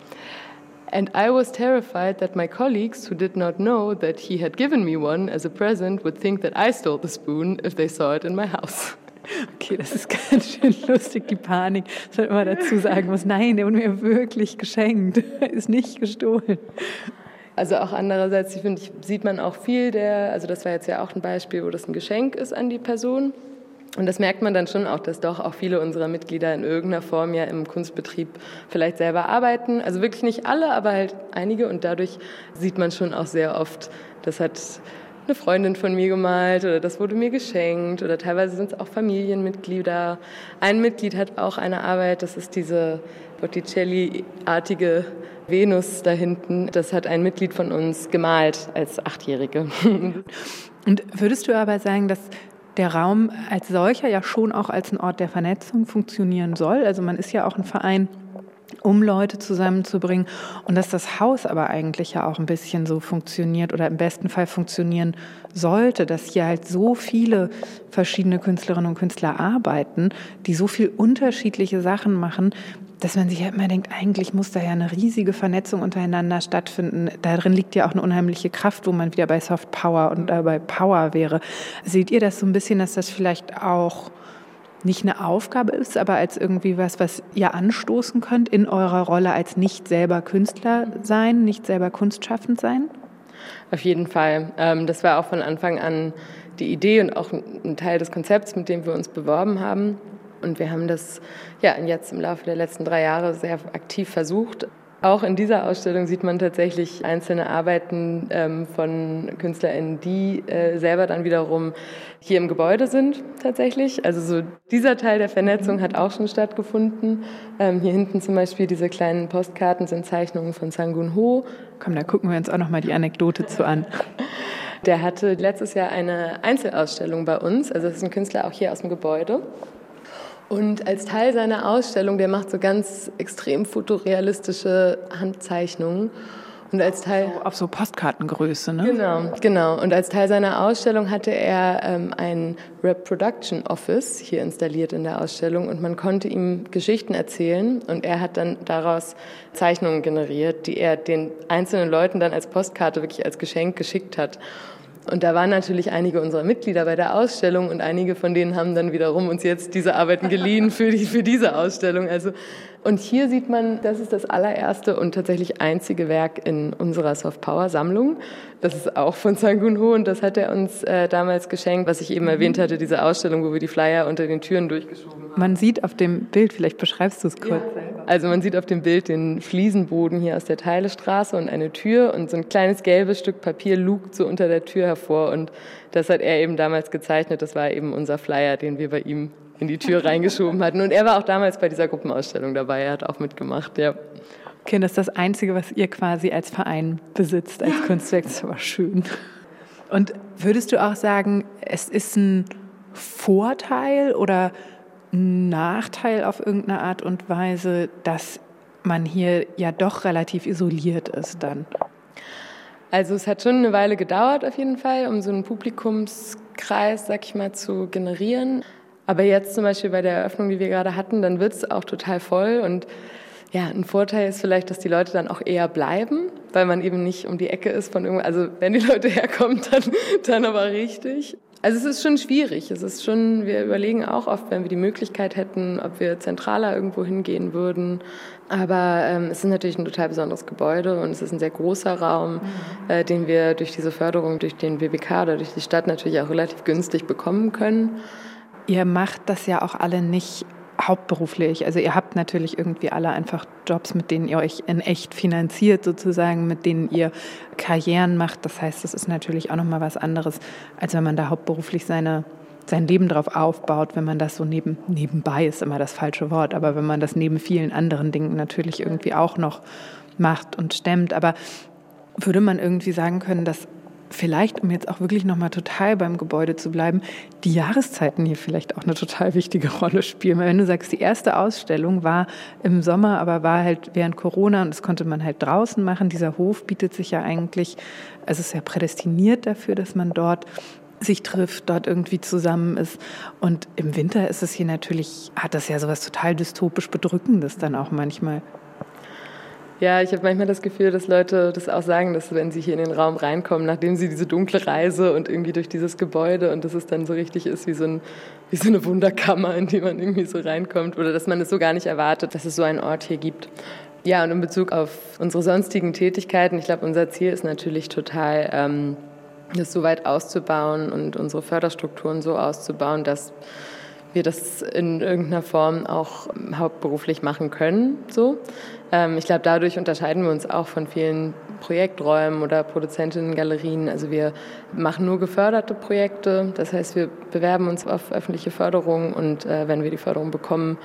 And I was terrified that my colleagues, who did not know that he had given me one as a present, would think that I stole the spoon if they saw it in my house. Okay, das ist ganz schön lustig, die Panik. Das man dazu sagen muss, nein, der wurde mir wirklich geschenkt, ist nicht gestohlen. Also auch andererseits, ich finde, sieht man auch viel der, also das war jetzt ja auch ein Beispiel, wo das ein Geschenk ist an die Person. Und das merkt man dann schon auch, dass doch auch viele unserer Mitglieder in irgendeiner Form ja im Kunstbetrieb vielleicht selber arbeiten. Also wirklich nicht alle, aber halt einige. Und dadurch sieht man schon auch sehr oft, das hat eine Freundin von mir gemalt oder das wurde mir geschenkt oder teilweise sind es auch Familienmitglieder. Ein Mitglied hat auch eine Arbeit, das ist diese Botticelli-artige Venus da hinten. Das hat ein Mitglied von uns gemalt als Achtjährige. Und würdest du aber sagen, dass der Raum als solcher ja schon auch als ein Ort der Vernetzung funktionieren soll? Also man ist ja auch ein Verein, um Leute zusammenzubringen. Und dass das Haus aber eigentlich ja auch ein bisschen so funktioniert oder im besten Fall funktionieren sollte, dass hier halt so viele verschiedene Künstlerinnen und Künstler arbeiten, die so viel unterschiedliche Sachen machen, dass man sich ja immer denkt, eigentlich muss da ja eine riesige Vernetzung untereinander stattfinden. Darin liegt ja auch eine unheimliche Kraft, wo man wieder bei Soft Power und äh, bei Power wäre. Seht ihr das so ein bisschen, dass das vielleicht auch nicht eine Aufgabe ist, aber als irgendwie was, was ihr anstoßen könnt in eurer Rolle als nicht selber Künstler sein, nicht selber kunstschaffend sein? Auf jeden Fall. Ähm, das war auch von Anfang an die Idee und auch ein Teil des Konzepts, mit dem wir uns beworben haben. Und wir haben das ja jetzt im Laufe der letzten drei Jahre sehr aktiv versucht. Auch in dieser Ausstellung sieht man tatsächlich einzelne Arbeiten ähm, von KünstlerInnen, die äh, selber dann wiederum hier im Gebäude sind tatsächlich. Also so dieser Teil der Vernetzung hat auch schon stattgefunden. Ähm, hier hinten zum Beispiel diese kleinen Postkarten sind Zeichnungen von Sangun Ho. Komm, da gucken wir uns auch noch mal die Anekdote zu an. Der hatte letztes Jahr eine Einzelausstellung bei uns. Also das ist ein Künstler auch hier aus dem Gebäude. Und als Teil seiner Ausstellung, der macht so ganz extrem fotorealistische Handzeichnungen. Und als Teil so, auf so Postkartengröße, ne? Genau, genau. Und als Teil seiner Ausstellung hatte er ähm, ein Reproduction Office hier installiert in der Ausstellung und man konnte ihm Geschichten erzählen und er hat dann daraus Zeichnungen generiert, die er den einzelnen Leuten dann als Postkarte wirklich als Geschenk geschickt hat. Und da waren natürlich einige unserer Mitglieder bei der Ausstellung und einige von denen haben dann wiederum uns jetzt diese Arbeiten geliehen für, die, für diese Ausstellung. Also Und hier sieht man, das ist das allererste und tatsächlich einzige Werk in unserer Soft Power Sammlung. Das ist auch von Sangun Ho und das hat er uns äh, damals geschenkt, was ich eben erwähnt hatte, diese Ausstellung, wo wir die Flyer unter den Türen durchgeschoben haben. Man sieht auf dem Bild, vielleicht beschreibst du es kurz. Ja. Also man sieht auf dem Bild den Fliesenboden hier aus der Teilestraße und eine Tür und so ein kleines gelbes Stück Papier lugt so unter der Tür hervor und das hat er eben damals gezeichnet. Das war eben unser Flyer, den wir bei ihm in die Tür reingeschoben hatten. Und er war auch damals bei dieser Gruppenausstellung dabei. Er hat auch mitgemacht, ja. Okay, das ist das Einzige, was ihr quasi als Verein besitzt, als Kunstwerk. Das ist aber schön. Und würdest du auch sagen, es ist ein Vorteil oder ein Nachteil auf irgendeine Art und Weise, dass man hier ja doch relativ isoliert ist dann? Also es hat schon eine Weile gedauert auf jeden Fall, um so einen Publikumskreis, sag ich mal, zu generieren. Aber jetzt zum Beispiel bei der Eröffnung, die wir gerade hatten, dann wird es auch total voll. Und ja, ein Vorteil ist vielleicht, dass die Leute dann auch eher bleiben, weil man eben nicht um die Ecke ist von irgendwo. Also wenn die Leute herkommen, dann, dann aber richtig. Also es ist schon schwierig. Es ist schon, wir überlegen auch oft, wenn wir die Möglichkeit hätten, ob wir zentraler irgendwo hingehen würden. Aber ähm, es ist natürlich ein total besonderes Gebäude und es ist ein sehr großer Raum, mhm. äh, den wir durch diese Förderung, durch den BBK oder durch die Stadt natürlich auch relativ günstig bekommen können. Ihr macht das ja auch alle nicht hauptberuflich. Also ihr habt natürlich irgendwie alle einfach Jobs, mit denen ihr euch in echt finanziert sozusagen, mit denen ihr Karrieren macht. Das heißt, das ist natürlich auch noch mal was anderes, als wenn man da hauptberuflich seine sein Leben darauf aufbaut, wenn man das so neben, nebenbei ist immer das falsche Wort, aber wenn man das neben vielen anderen Dingen natürlich irgendwie auch noch macht und stemmt. Aber würde man irgendwie sagen können, dass vielleicht, um jetzt auch wirklich nochmal total beim Gebäude zu bleiben, die Jahreszeiten hier vielleicht auch eine total wichtige Rolle spielen. Weil wenn du sagst, die erste Ausstellung war im Sommer, aber war halt während Corona und das konnte man halt draußen machen. Dieser Hof bietet sich ja eigentlich, also es ist ja prädestiniert dafür, dass man dort sich trifft, dort irgendwie zusammen ist. Und im Winter ist es hier natürlich, hat das ja sowas total dystopisch Bedrückendes dann auch manchmal. Ja, ich habe manchmal das Gefühl, dass Leute das auch sagen, dass wenn sie hier in den Raum reinkommen, nachdem sie diese dunkle Reise und irgendwie durch dieses Gebäude und dass es dann so richtig ist wie so, ein, wie so eine Wunderkammer, in die man irgendwie so reinkommt oder dass man es so gar nicht erwartet, dass es so einen Ort hier gibt. Ja, und in Bezug auf unsere sonstigen Tätigkeiten, ich glaube, unser Ziel ist natürlich total, ähm, das so weit auszubauen und unsere Förderstrukturen so auszubauen, dass wir das in irgendeiner Form auch hauptberuflich machen können. So. Ähm, ich glaube, dadurch unterscheiden wir uns auch von vielen Projekträumen oder Produzentinnen-Galerien. Also wir machen nur geförderte Projekte. Das heißt, wir bewerben uns auf öffentliche Förderung und äh, wenn wir die Förderung bekommen,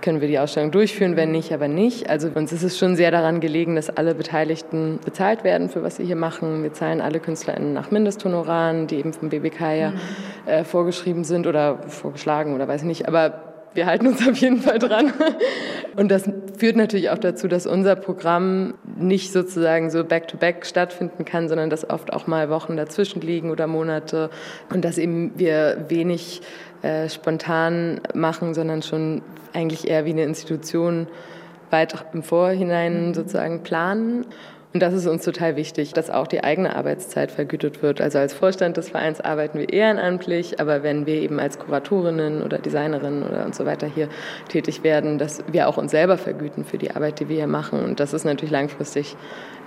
können wir die Ausstellung durchführen, wenn nicht, aber nicht. Also uns ist es schon sehr daran gelegen, dass alle Beteiligten bezahlt werden für was sie hier machen. Wir zahlen alle KünstlerInnen nach Mindesthonoraren, die eben vom BBK ja mhm. äh, vorgeschrieben sind oder vorgeschlagen oder weiß ich nicht. Aber wir halten uns auf jeden Fall dran. Und das führt natürlich auch dazu, dass unser Programm nicht sozusagen so back-to-back -back stattfinden kann, sondern dass oft auch mal Wochen dazwischen liegen oder Monate und dass eben wir wenig äh, spontan machen, sondern schon eigentlich eher wie eine Institution weit im Vorhinein sozusagen planen. Und das ist uns total wichtig, dass auch die eigene Arbeitszeit vergütet wird. Also als Vorstand des Vereins arbeiten wir ehrenamtlich, aber wenn wir eben als Kuratorinnen oder Designerinnen oder und so weiter hier tätig werden, dass wir auch uns selber vergüten für die Arbeit, die wir hier machen. Und das ist natürlich langfristig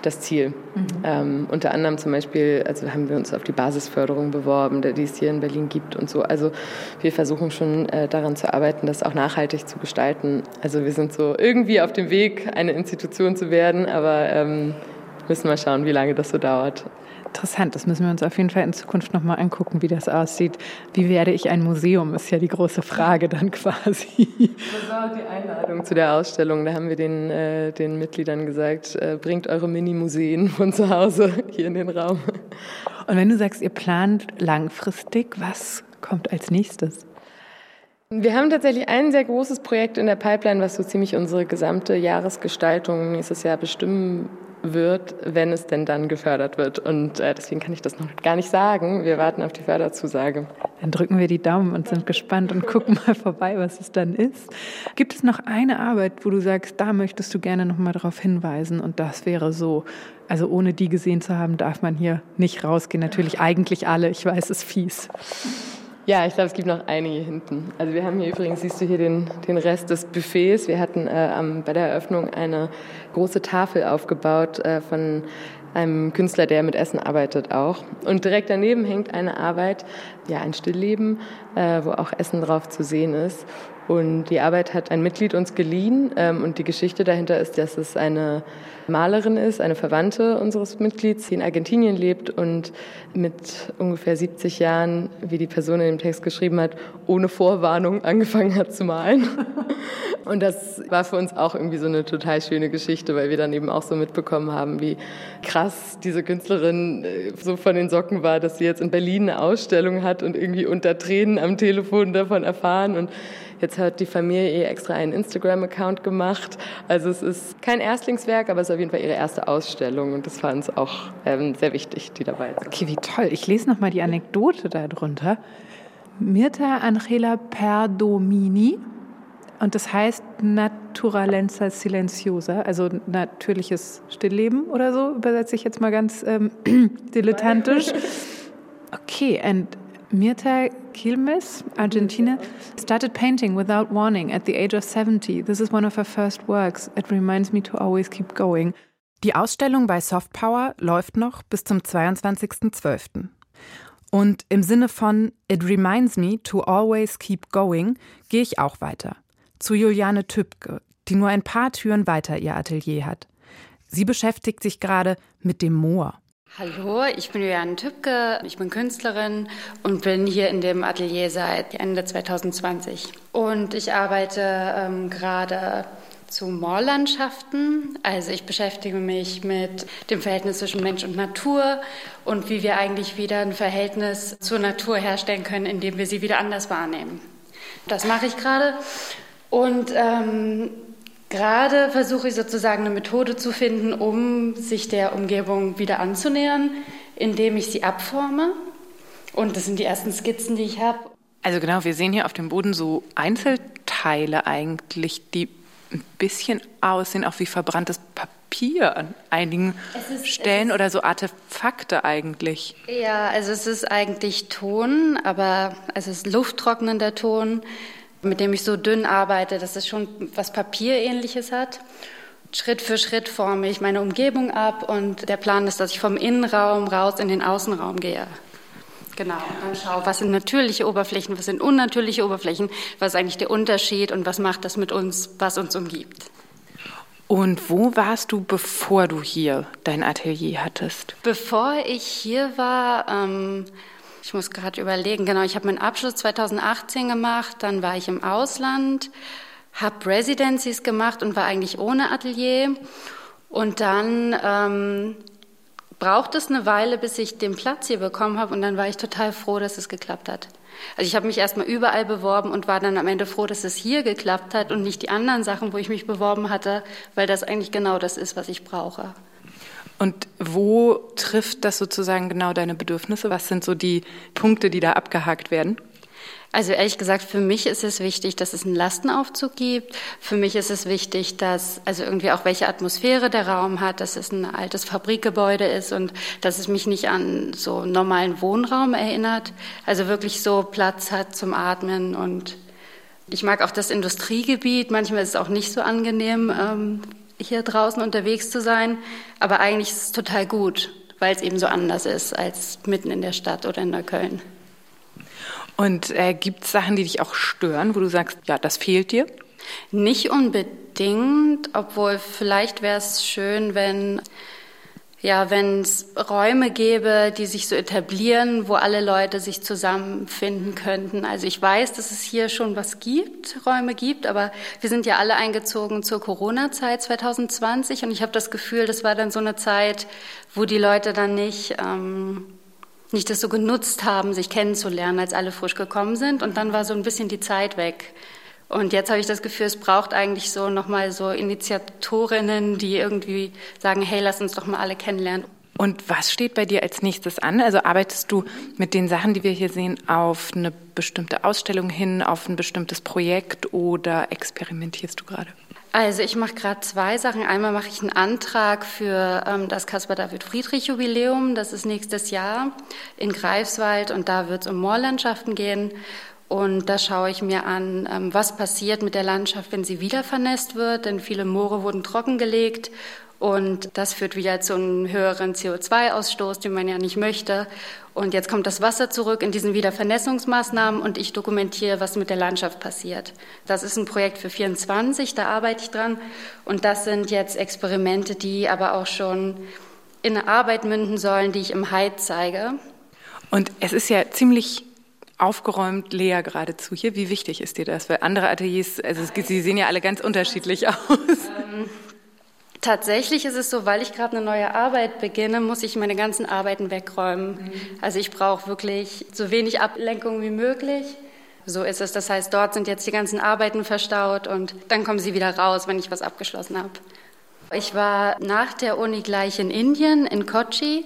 das Ziel. Mhm. Ähm, unter anderem zum Beispiel, also haben wir uns auf die Basisförderung beworben, die es hier in Berlin gibt und so. Also wir versuchen schon äh, daran zu arbeiten, das auch nachhaltig zu gestalten. Also wir sind so irgendwie auf dem Weg, eine Institution zu werden, aber ähm, müssen wir schauen, wie lange das so dauert. Interessant, das müssen wir uns auf jeden Fall in Zukunft nochmal angucken, wie das aussieht. Wie werde ich ein Museum, ist ja die große Frage dann quasi. Das war auch die Einladung zu der Ausstellung. Da haben wir den, äh, den Mitgliedern gesagt, äh, bringt eure Mini-Museen von zu Hause hier in den Raum. Und wenn du sagst, ihr plant langfristig, was kommt als nächstes? Wir haben tatsächlich ein sehr großes Projekt in der Pipeline, was so ziemlich unsere gesamte Jahresgestaltung nächstes Jahr bestimmen wird, wenn es denn dann gefördert wird. Und äh, deswegen kann ich das noch gar nicht sagen. Wir warten auf die Förderzusage. Dann drücken wir die Daumen und sind gespannt und gucken mal vorbei, was es dann ist. Gibt es noch eine Arbeit, wo du sagst, da möchtest du gerne noch mal darauf hinweisen und das wäre so? Also ohne die gesehen zu haben, darf man hier nicht rausgehen. Natürlich eigentlich alle. Ich weiß, es ist fies. Ja, ich glaube, es gibt noch einige hinten. Also wir haben hier übrigens, siehst du hier den, den Rest des Buffets. Wir hatten äh, bei der Eröffnung eine große Tafel aufgebaut äh, von einem Künstler, der mit Essen arbeitet auch. Und direkt daneben hängt eine Arbeit, ja, ein Stillleben, äh, wo auch Essen drauf zu sehen ist. Und die Arbeit hat ein Mitglied uns geliehen. Ähm, und die Geschichte dahinter ist, dass es eine Malerin ist, eine Verwandte unseres Mitglieds, die in Argentinien lebt und mit ungefähr 70 Jahren, wie die Person in dem Text geschrieben hat, ohne Vorwarnung angefangen hat zu malen. Und das war für uns auch irgendwie so eine total schöne Geschichte, weil wir dann eben auch so mitbekommen haben, wie krass diese Künstlerin äh, so von den Socken war, dass sie jetzt in Berlin eine Ausstellung hat und irgendwie unter Tränen am Telefon davon erfahren und Jetzt hat die Familie ihr extra einen Instagram-Account gemacht. Also es ist kein Erstlingswerk, aber es ist auf jeden Fall ihre erste Ausstellung und das war uns auch ähm, sehr wichtig, die dabei sind. Okay, wie toll. Ich lese nochmal die Anekdote darunter. Mirta Angela Perdomini und das heißt Naturalenza Silenciosa, also natürliches Stillleben oder so, übersetze ich jetzt mal ganz ähm, dilettantisch. Okay, and Mirta Quilmes, Argentina, started painting without warning at the age of 70. This is one of her first works. It reminds me to always keep going. Die Ausstellung bei Soft Power läuft noch bis zum 22.12. Und im Sinne von It reminds me to always keep going gehe ich auch weiter. Zu Juliane Tübke, die nur ein paar Türen weiter ihr Atelier hat. Sie beschäftigt sich gerade mit dem Moor. Hallo, ich bin Juliane Tübke, ich bin Künstlerin und bin hier in dem Atelier seit Ende 2020. Und ich arbeite ähm, gerade zu Moorlandschaften. Also ich beschäftige mich mit dem Verhältnis zwischen Mensch und Natur und wie wir eigentlich wieder ein Verhältnis zur Natur herstellen können, indem wir sie wieder anders wahrnehmen. Das mache ich gerade. Und ähm, Gerade versuche ich sozusagen eine Methode zu finden, um sich der Umgebung wieder anzunähern, indem ich sie abforme. Und das sind die ersten Skizzen, die ich habe. Also genau, wir sehen hier auf dem Boden so Einzelteile eigentlich, die ein bisschen aussehen, auch wie verbranntes Papier an einigen ist, Stellen oder so Artefakte eigentlich. Ja, also es ist eigentlich Ton, aber es ist lufttrocknender Ton mit dem ich so dünn arbeite, dass es schon was Papierähnliches hat. Schritt für Schritt forme ich meine Umgebung ab und der Plan ist, dass ich vom Innenraum raus in den Außenraum gehe. Genau, und dann schaue, was sind natürliche Oberflächen, was sind unnatürliche Oberflächen, was ist eigentlich der Unterschied und was macht das mit uns, was uns umgibt. Und wo warst du, bevor du hier dein Atelier hattest? Bevor ich hier war, ähm, ich muss gerade überlegen, genau, ich habe meinen Abschluss 2018 gemacht, dann war ich im Ausland, habe Residencies gemacht und war eigentlich ohne Atelier. Und dann ähm, brauchte es eine Weile, bis ich den Platz hier bekommen habe und dann war ich total froh, dass es geklappt hat. Also ich habe mich erstmal überall beworben und war dann am Ende froh, dass es hier geklappt hat und nicht die anderen Sachen, wo ich mich beworben hatte, weil das eigentlich genau das ist, was ich brauche. Und wo trifft das sozusagen genau deine Bedürfnisse? Was sind so die Punkte, die da abgehakt werden? Also ehrlich gesagt, für mich ist es wichtig, dass es einen Lastenaufzug gibt. Für mich ist es wichtig, dass also irgendwie auch welche Atmosphäre der Raum hat, dass es ein altes Fabrikgebäude ist und dass es mich nicht an so normalen Wohnraum erinnert. Also wirklich so Platz hat zum Atmen und ich mag auch das Industriegebiet. Manchmal ist es auch nicht so angenehm, ähm, hier draußen unterwegs zu sein. Aber eigentlich ist es total gut, weil es eben so anders ist als mitten in der Stadt oder in Neukölln. Und äh, gibt es Sachen, die dich auch stören, wo du sagst, ja, das fehlt dir? Nicht unbedingt, obwohl vielleicht wäre es schön, wenn ja, wenn es Räume gäbe, die sich so etablieren, wo alle Leute sich zusammenfinden könnten. Also ich weiß, dass es hier schon was gibt, Räume gibt, aber wir sind ja alle eingezogen zur Corona-Zeit 2020 und ich habe das Gefühl, das war dann so eine Zeit, wo die Leute dann nicht ähm, nicht das so genutzt haben, sich kennenzulernen, als alle frisch gekommen sind und dann war so ein bisschen die Zeit weg. Und jetzt habe ich das Gefühl, es braucht eigentlich so nochmal so Initiatorinnen, die irgendwie sagen, hey, lass uns doch mal alle kennenlernen. Und was steht bei dir als nächstes an? Also arbeitest du mit den Sachen, die wir hier sehen, auf eine bestimmte Ausstellung hin, auf ein bestimmtes Projekt oder experimentierst du gerade? Also ich mache gerade zwei Sachen. Einmal mache ich einen Antrag für ähm, das Caspar David Friedrich Jubiläum. Das ist nächstes Jahr in Greifswald und da wird es um Moorlandschaften gehen. Und da schaue ich mir an, ähm, was passiert mit der Landschaft, wenn sie wieder vernässt wird. Denn viele Moore wurden trockengelegt und das führt wieder zu einem höheren CO2-Ausstoß, den man ja nicht möchte. Und jetzt kommt das Wasser zurück in diesen Wiedervernässungsmaßnahmen und ich dokumentiere, was mit der Landschaft passiert. Das ist ein Projekt für 24, da arbeite ich dran. Und das sind jetzt Experimente, die aber auch schon in eine Arbeit münden sollen, die ich im Hyde zeige. Und es ist ja ziemlich aufgeräumt leer geradezu hier. Wie wichtig ist dir das? Weil andere Ateliers, also sie sehen ja alle ganz unterschiedlich aus. Ähm, Tatsächlich ist es so, weil ich gerade eine neue Arbeit beginne, muss ich meine ganzen Arbeiten wegräumen. Mhm. Also ich brauche wirklich so wenig Ablenkung wie möglich. So ist es. Das heißt, dort sind jetzt die ganzen Arbeiten verstaut und dann kommen sie wieder raus, wenn ich was abgeschlossen habe. Ich war nach der Uni gleich in Indien, in Kochi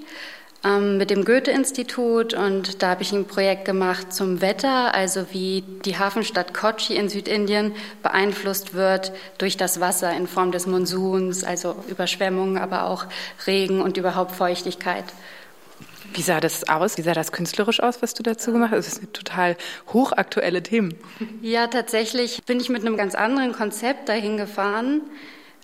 mit dem Goethe-Institut und da habe ich ein Projekt gemacht zum Wetter, also wie die Hafenstadt Kochi in Südindien beeinflusst wird durch das Wasser in Form des Monsuns, also Überschwemmungen, aber auch Regen und überhaupt Feuchtigkeit. Wie sah das aus? Wie sah das künstlerisch aus, was du dazu gemacht hast? Das sind total hochaktuelle Themen. Ja, tatsächlich bin ich mit einem ganz anderen Konzept dahin gefahren.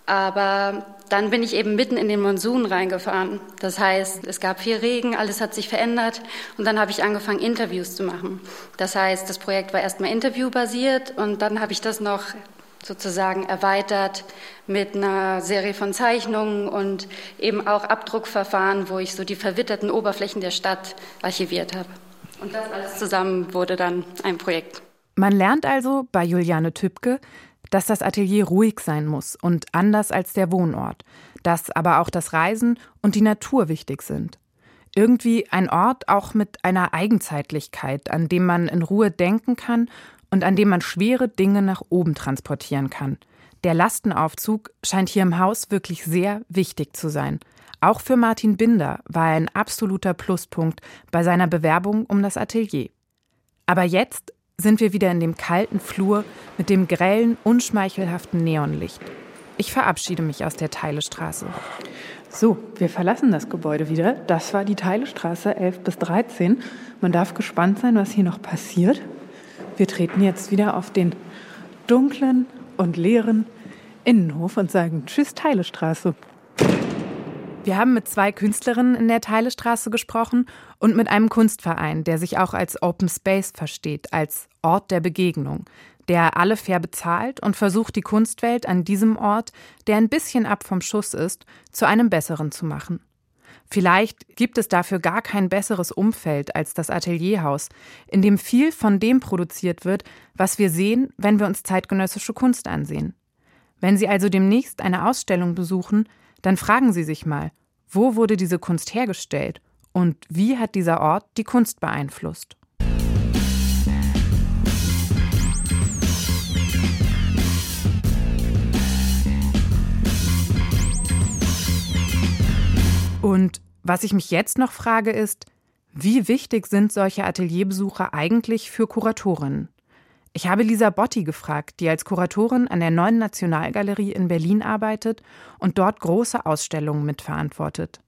Aber dann bin ich eben mitten in den Monsun reingefahren. Das heißt, es gab viel Regen, alles hat sich verändert und dann habe ich angefangen, Interviews zu machen. Das heißt, das Projekt war erstmal interviewbasiert und dann habe ich das noch sozusagen erweitert mit einer Serie von Zeichnungen und eben auch Abdruckverfahren, wo ich so die verwitterten Oberflächen der Stadt archiviert habe. Und das alles zusammen wurde dann ein Projekt. Man lernt also bei Juliane Tübke, dass das Atelier ruhig sein muss und anders als der Wohnort, dass aber auch das Reisen und die Natur wichtig sind. Irgendwie ein Ort auch mit einer Eigenzeitlichkeit, an dem man in Ruhe denken kann und an dem man schwere Dinge nach oben transportieren kann. Der Lastenaufzug scheint hier im Haus wirklich sehr wichtig zu sein. Auch für Martin Binder war er ein absoluter Pluspunkt bei seiner Bewerbung um das Atelier. Aber jetzt sind wir wieder in dem kalten Flur mit dem grellen, unschmeichelhaften Neonlicht. Ich verabschiede mich aus der Teilestraße. So, wir verlassen das Gebäude wieder. Das war die Teilestraße 11 bis 13. Man darf gespannt sein, was hier noch passiert. Wir treten jetzt wieder auf den dunklen und leeren Innenhof und sagen Tschüss Teilestraße. Wir haben mit zwei Künstlerinnen in der Teilestraße gesprochen und mit einem Kunstverein, der sich auch als Open Space versteht, als Ort der Begegnung, der alle fair bezahlt und versucht, die Kunstwelt an diesem Ort, der ein bisschen ab vom Schuss ist, zu einem besseren zu machen. Vielleicht gibt es dafür gar kein besseres Umfeld als das Atelierhaus, in dem viel von dem produziert wird, was wir sehen, wenn wir uns zeitgenössische Kunst ansehen. Wenn Sie also demnächst eine Ausstellung besuchen, dann fragen Sie sich mal, wo wurde diese Kunst hergestellt und wie hat dieser Ort die Kunst beeinflusst? Und was ich mich jetzt noch frage ist, wie wichtig sind solche Atelierbesuche eigentlich für Kuratorinnen? Ich habe Lisa Botti gefragt, die als Kuratorin an der Neuen Nationalgalerie in Berlin arbeitet und dort große Ausstellungen mitverantwortet.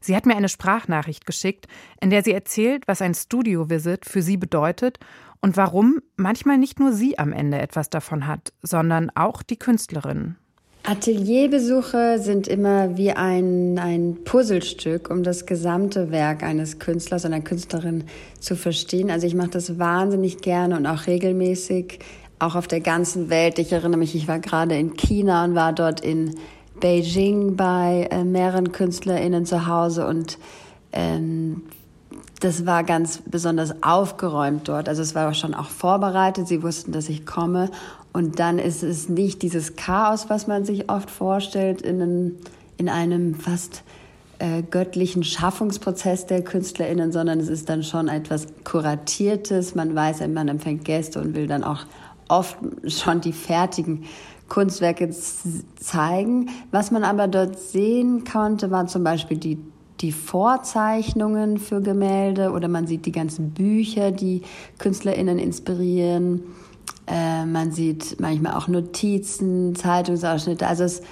Sie hat mir eine Sprachnachricht geschickt, in der sie erzählt, was ein Studio-Visit für sie bedeutet und warum manchmal nicht nur sie am Ende etwas davon hat, sondern auch die Künstlerin. Atelierbesuche sind immer wie ein, ein Puzzlestück, um das gesamte Werk eines Künstlers einer Künstlerin zu verstehen. Also ich mache das wahnsinnig gerne und auch regelmäßig, auch auf der ganzen Welt. Ich erinnere mich, ich war gerade in China und war dort in Beijing bei äh, mehreren KünstlerInnen zu Hause und ähm, das war ganz besonders aufgeräumt dort. Also es war schon auch vorbereitet. Sie wussten, dass ich komme. Und dann ist es nicht dieses Chaos, was man sich oft vorstellt, in einem, in einem fast äh, göttlichen Schaffungsprozess der KünstlerInnen, sondern es ist dann schon etwas Kuratiertes. Man weiß, man empfängt Gäste und will dann auch oft schon die fertigen Kunstwerke zeigen. Was man aber dort sehen konnte, waren zum Beispiel die die Vorzeichnungen für Gemälde oder man sieht die ganzen Bücher, die KünstlerInnen inspirieren. Äh, man sieht manchmal auch Notizen, Zeitungsausschnitte. Also es,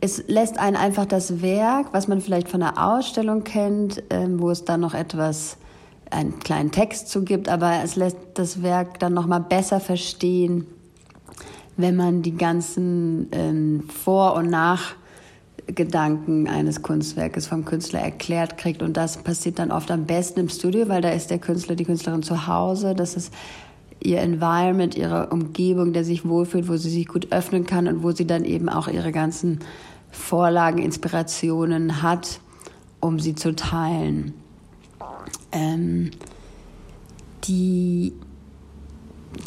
es lässt einen einfach das Werk, was man vielleicht von der Ausstellung kennt, äh, wo es dann noch etwas einen kleinen Text zu gibt, aber es lässt das Werk dann noch mal besser verstehen, wenn man die ganzen ähm, Vor- und Nachgedanken eines Kunstwerkes vom Künstler erklärt kriegt. Und das passiert dann oft am besten im Studio, weil da ist der Künstler, die Künstlerin zu Hause. Das ist ihr Environment, ihre Umgebung, der sich wohlfühlt, wo sie sich gut öffnen kann und wo sie dann eben auch ihre ganzen Vorlagen, Inspirationen hat, um sie zu teilen. Ähm, die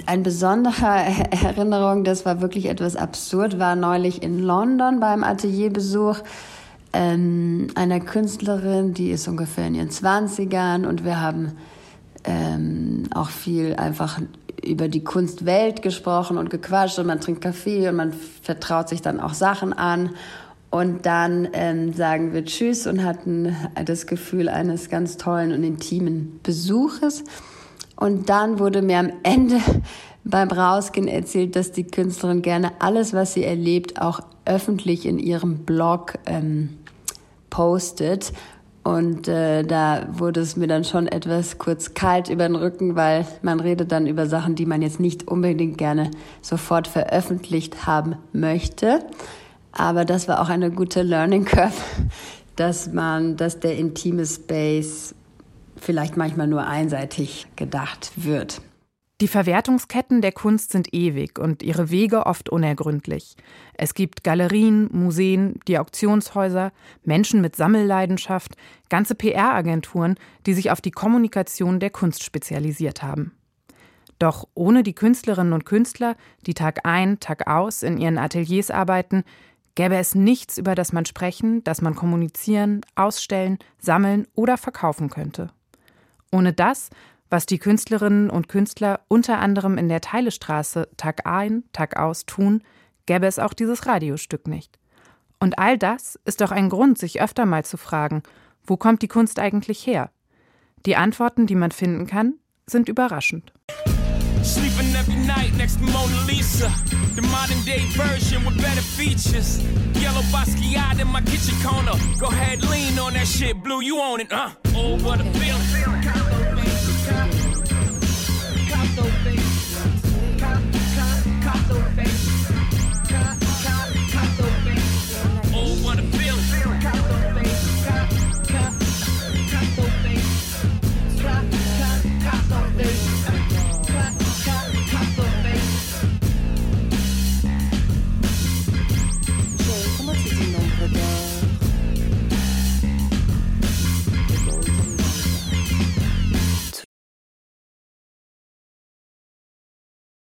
eine besondere Erinnerung, das war wirklich etwas absurd, war neulich in London beim Atelierbesuch ähm, einer Künstlerin, die ist ungefähr in ihren Zwanzigern und wir haben ähm, auch viel einfach über die Kunstwelt gesprochen und gequatscht und man trinkt Kaffee und man vertraut sich dann auch Sachen an. Und dann ähm, sagen wir Tschüss und hatten das Gefühl eines ganz tollen und intimen Besuches. Und dann wurde mir am Ende beim Rausgehen erzählt, dass die Künstlerin gerne alles, was sie erlebt, auch öffentlich in ihrem Blog ähm, postet. Und äh, da wurde es mir dann schon etwas kurz kalt über den Rücken, weil man redet dann über Sachen, die man jetzt nicht unbedingt gerne sofort veröffentlicht haben möchte. Aber das war auch eine gute Learning Curve, dass man, dass der intime Space vielleicht manchmal nur einseitig gedacht wird. Die Verwertungsketten der Kunst sind ewig und ihre Wege oft unergründlich. Es gibt Galerien, Museen, die Auktionshäuser, Menschen mit Sammelleidenschaft, ganze PR-Agenturen, die sich auf die Kommunikation der Kunst spezialisiert haben. Doch ohne die Künstlerinnen und Künstler, die Tag ein, Tag aus in ihren Ateliers arbeiten, gäbe es nichts, über das man sprechen, das man kommunizieren, ausstellen, sammeln oder verkaufen könnte. Ohne das was die Künstlerinnen und Künstler unter anderem in der Teilestraße Tag ein, Tag aus tun, gäbe es auch dieses Radiostück nicht. Und all das ist doch ein Grund, sich öfter mal zu fragen, wo kommt die Kunst eigentlich her? Die Antworten, die man finden kann, sind überraschend. Sleeping every night next to Mona Lisa. The modern day version with better features. Yellow Basquiat in my kitchen corner. Go ahead, lean on that shit, Blue, you own it, huh? Oh, what a feeling. Cop, cop, cop, Picasso face.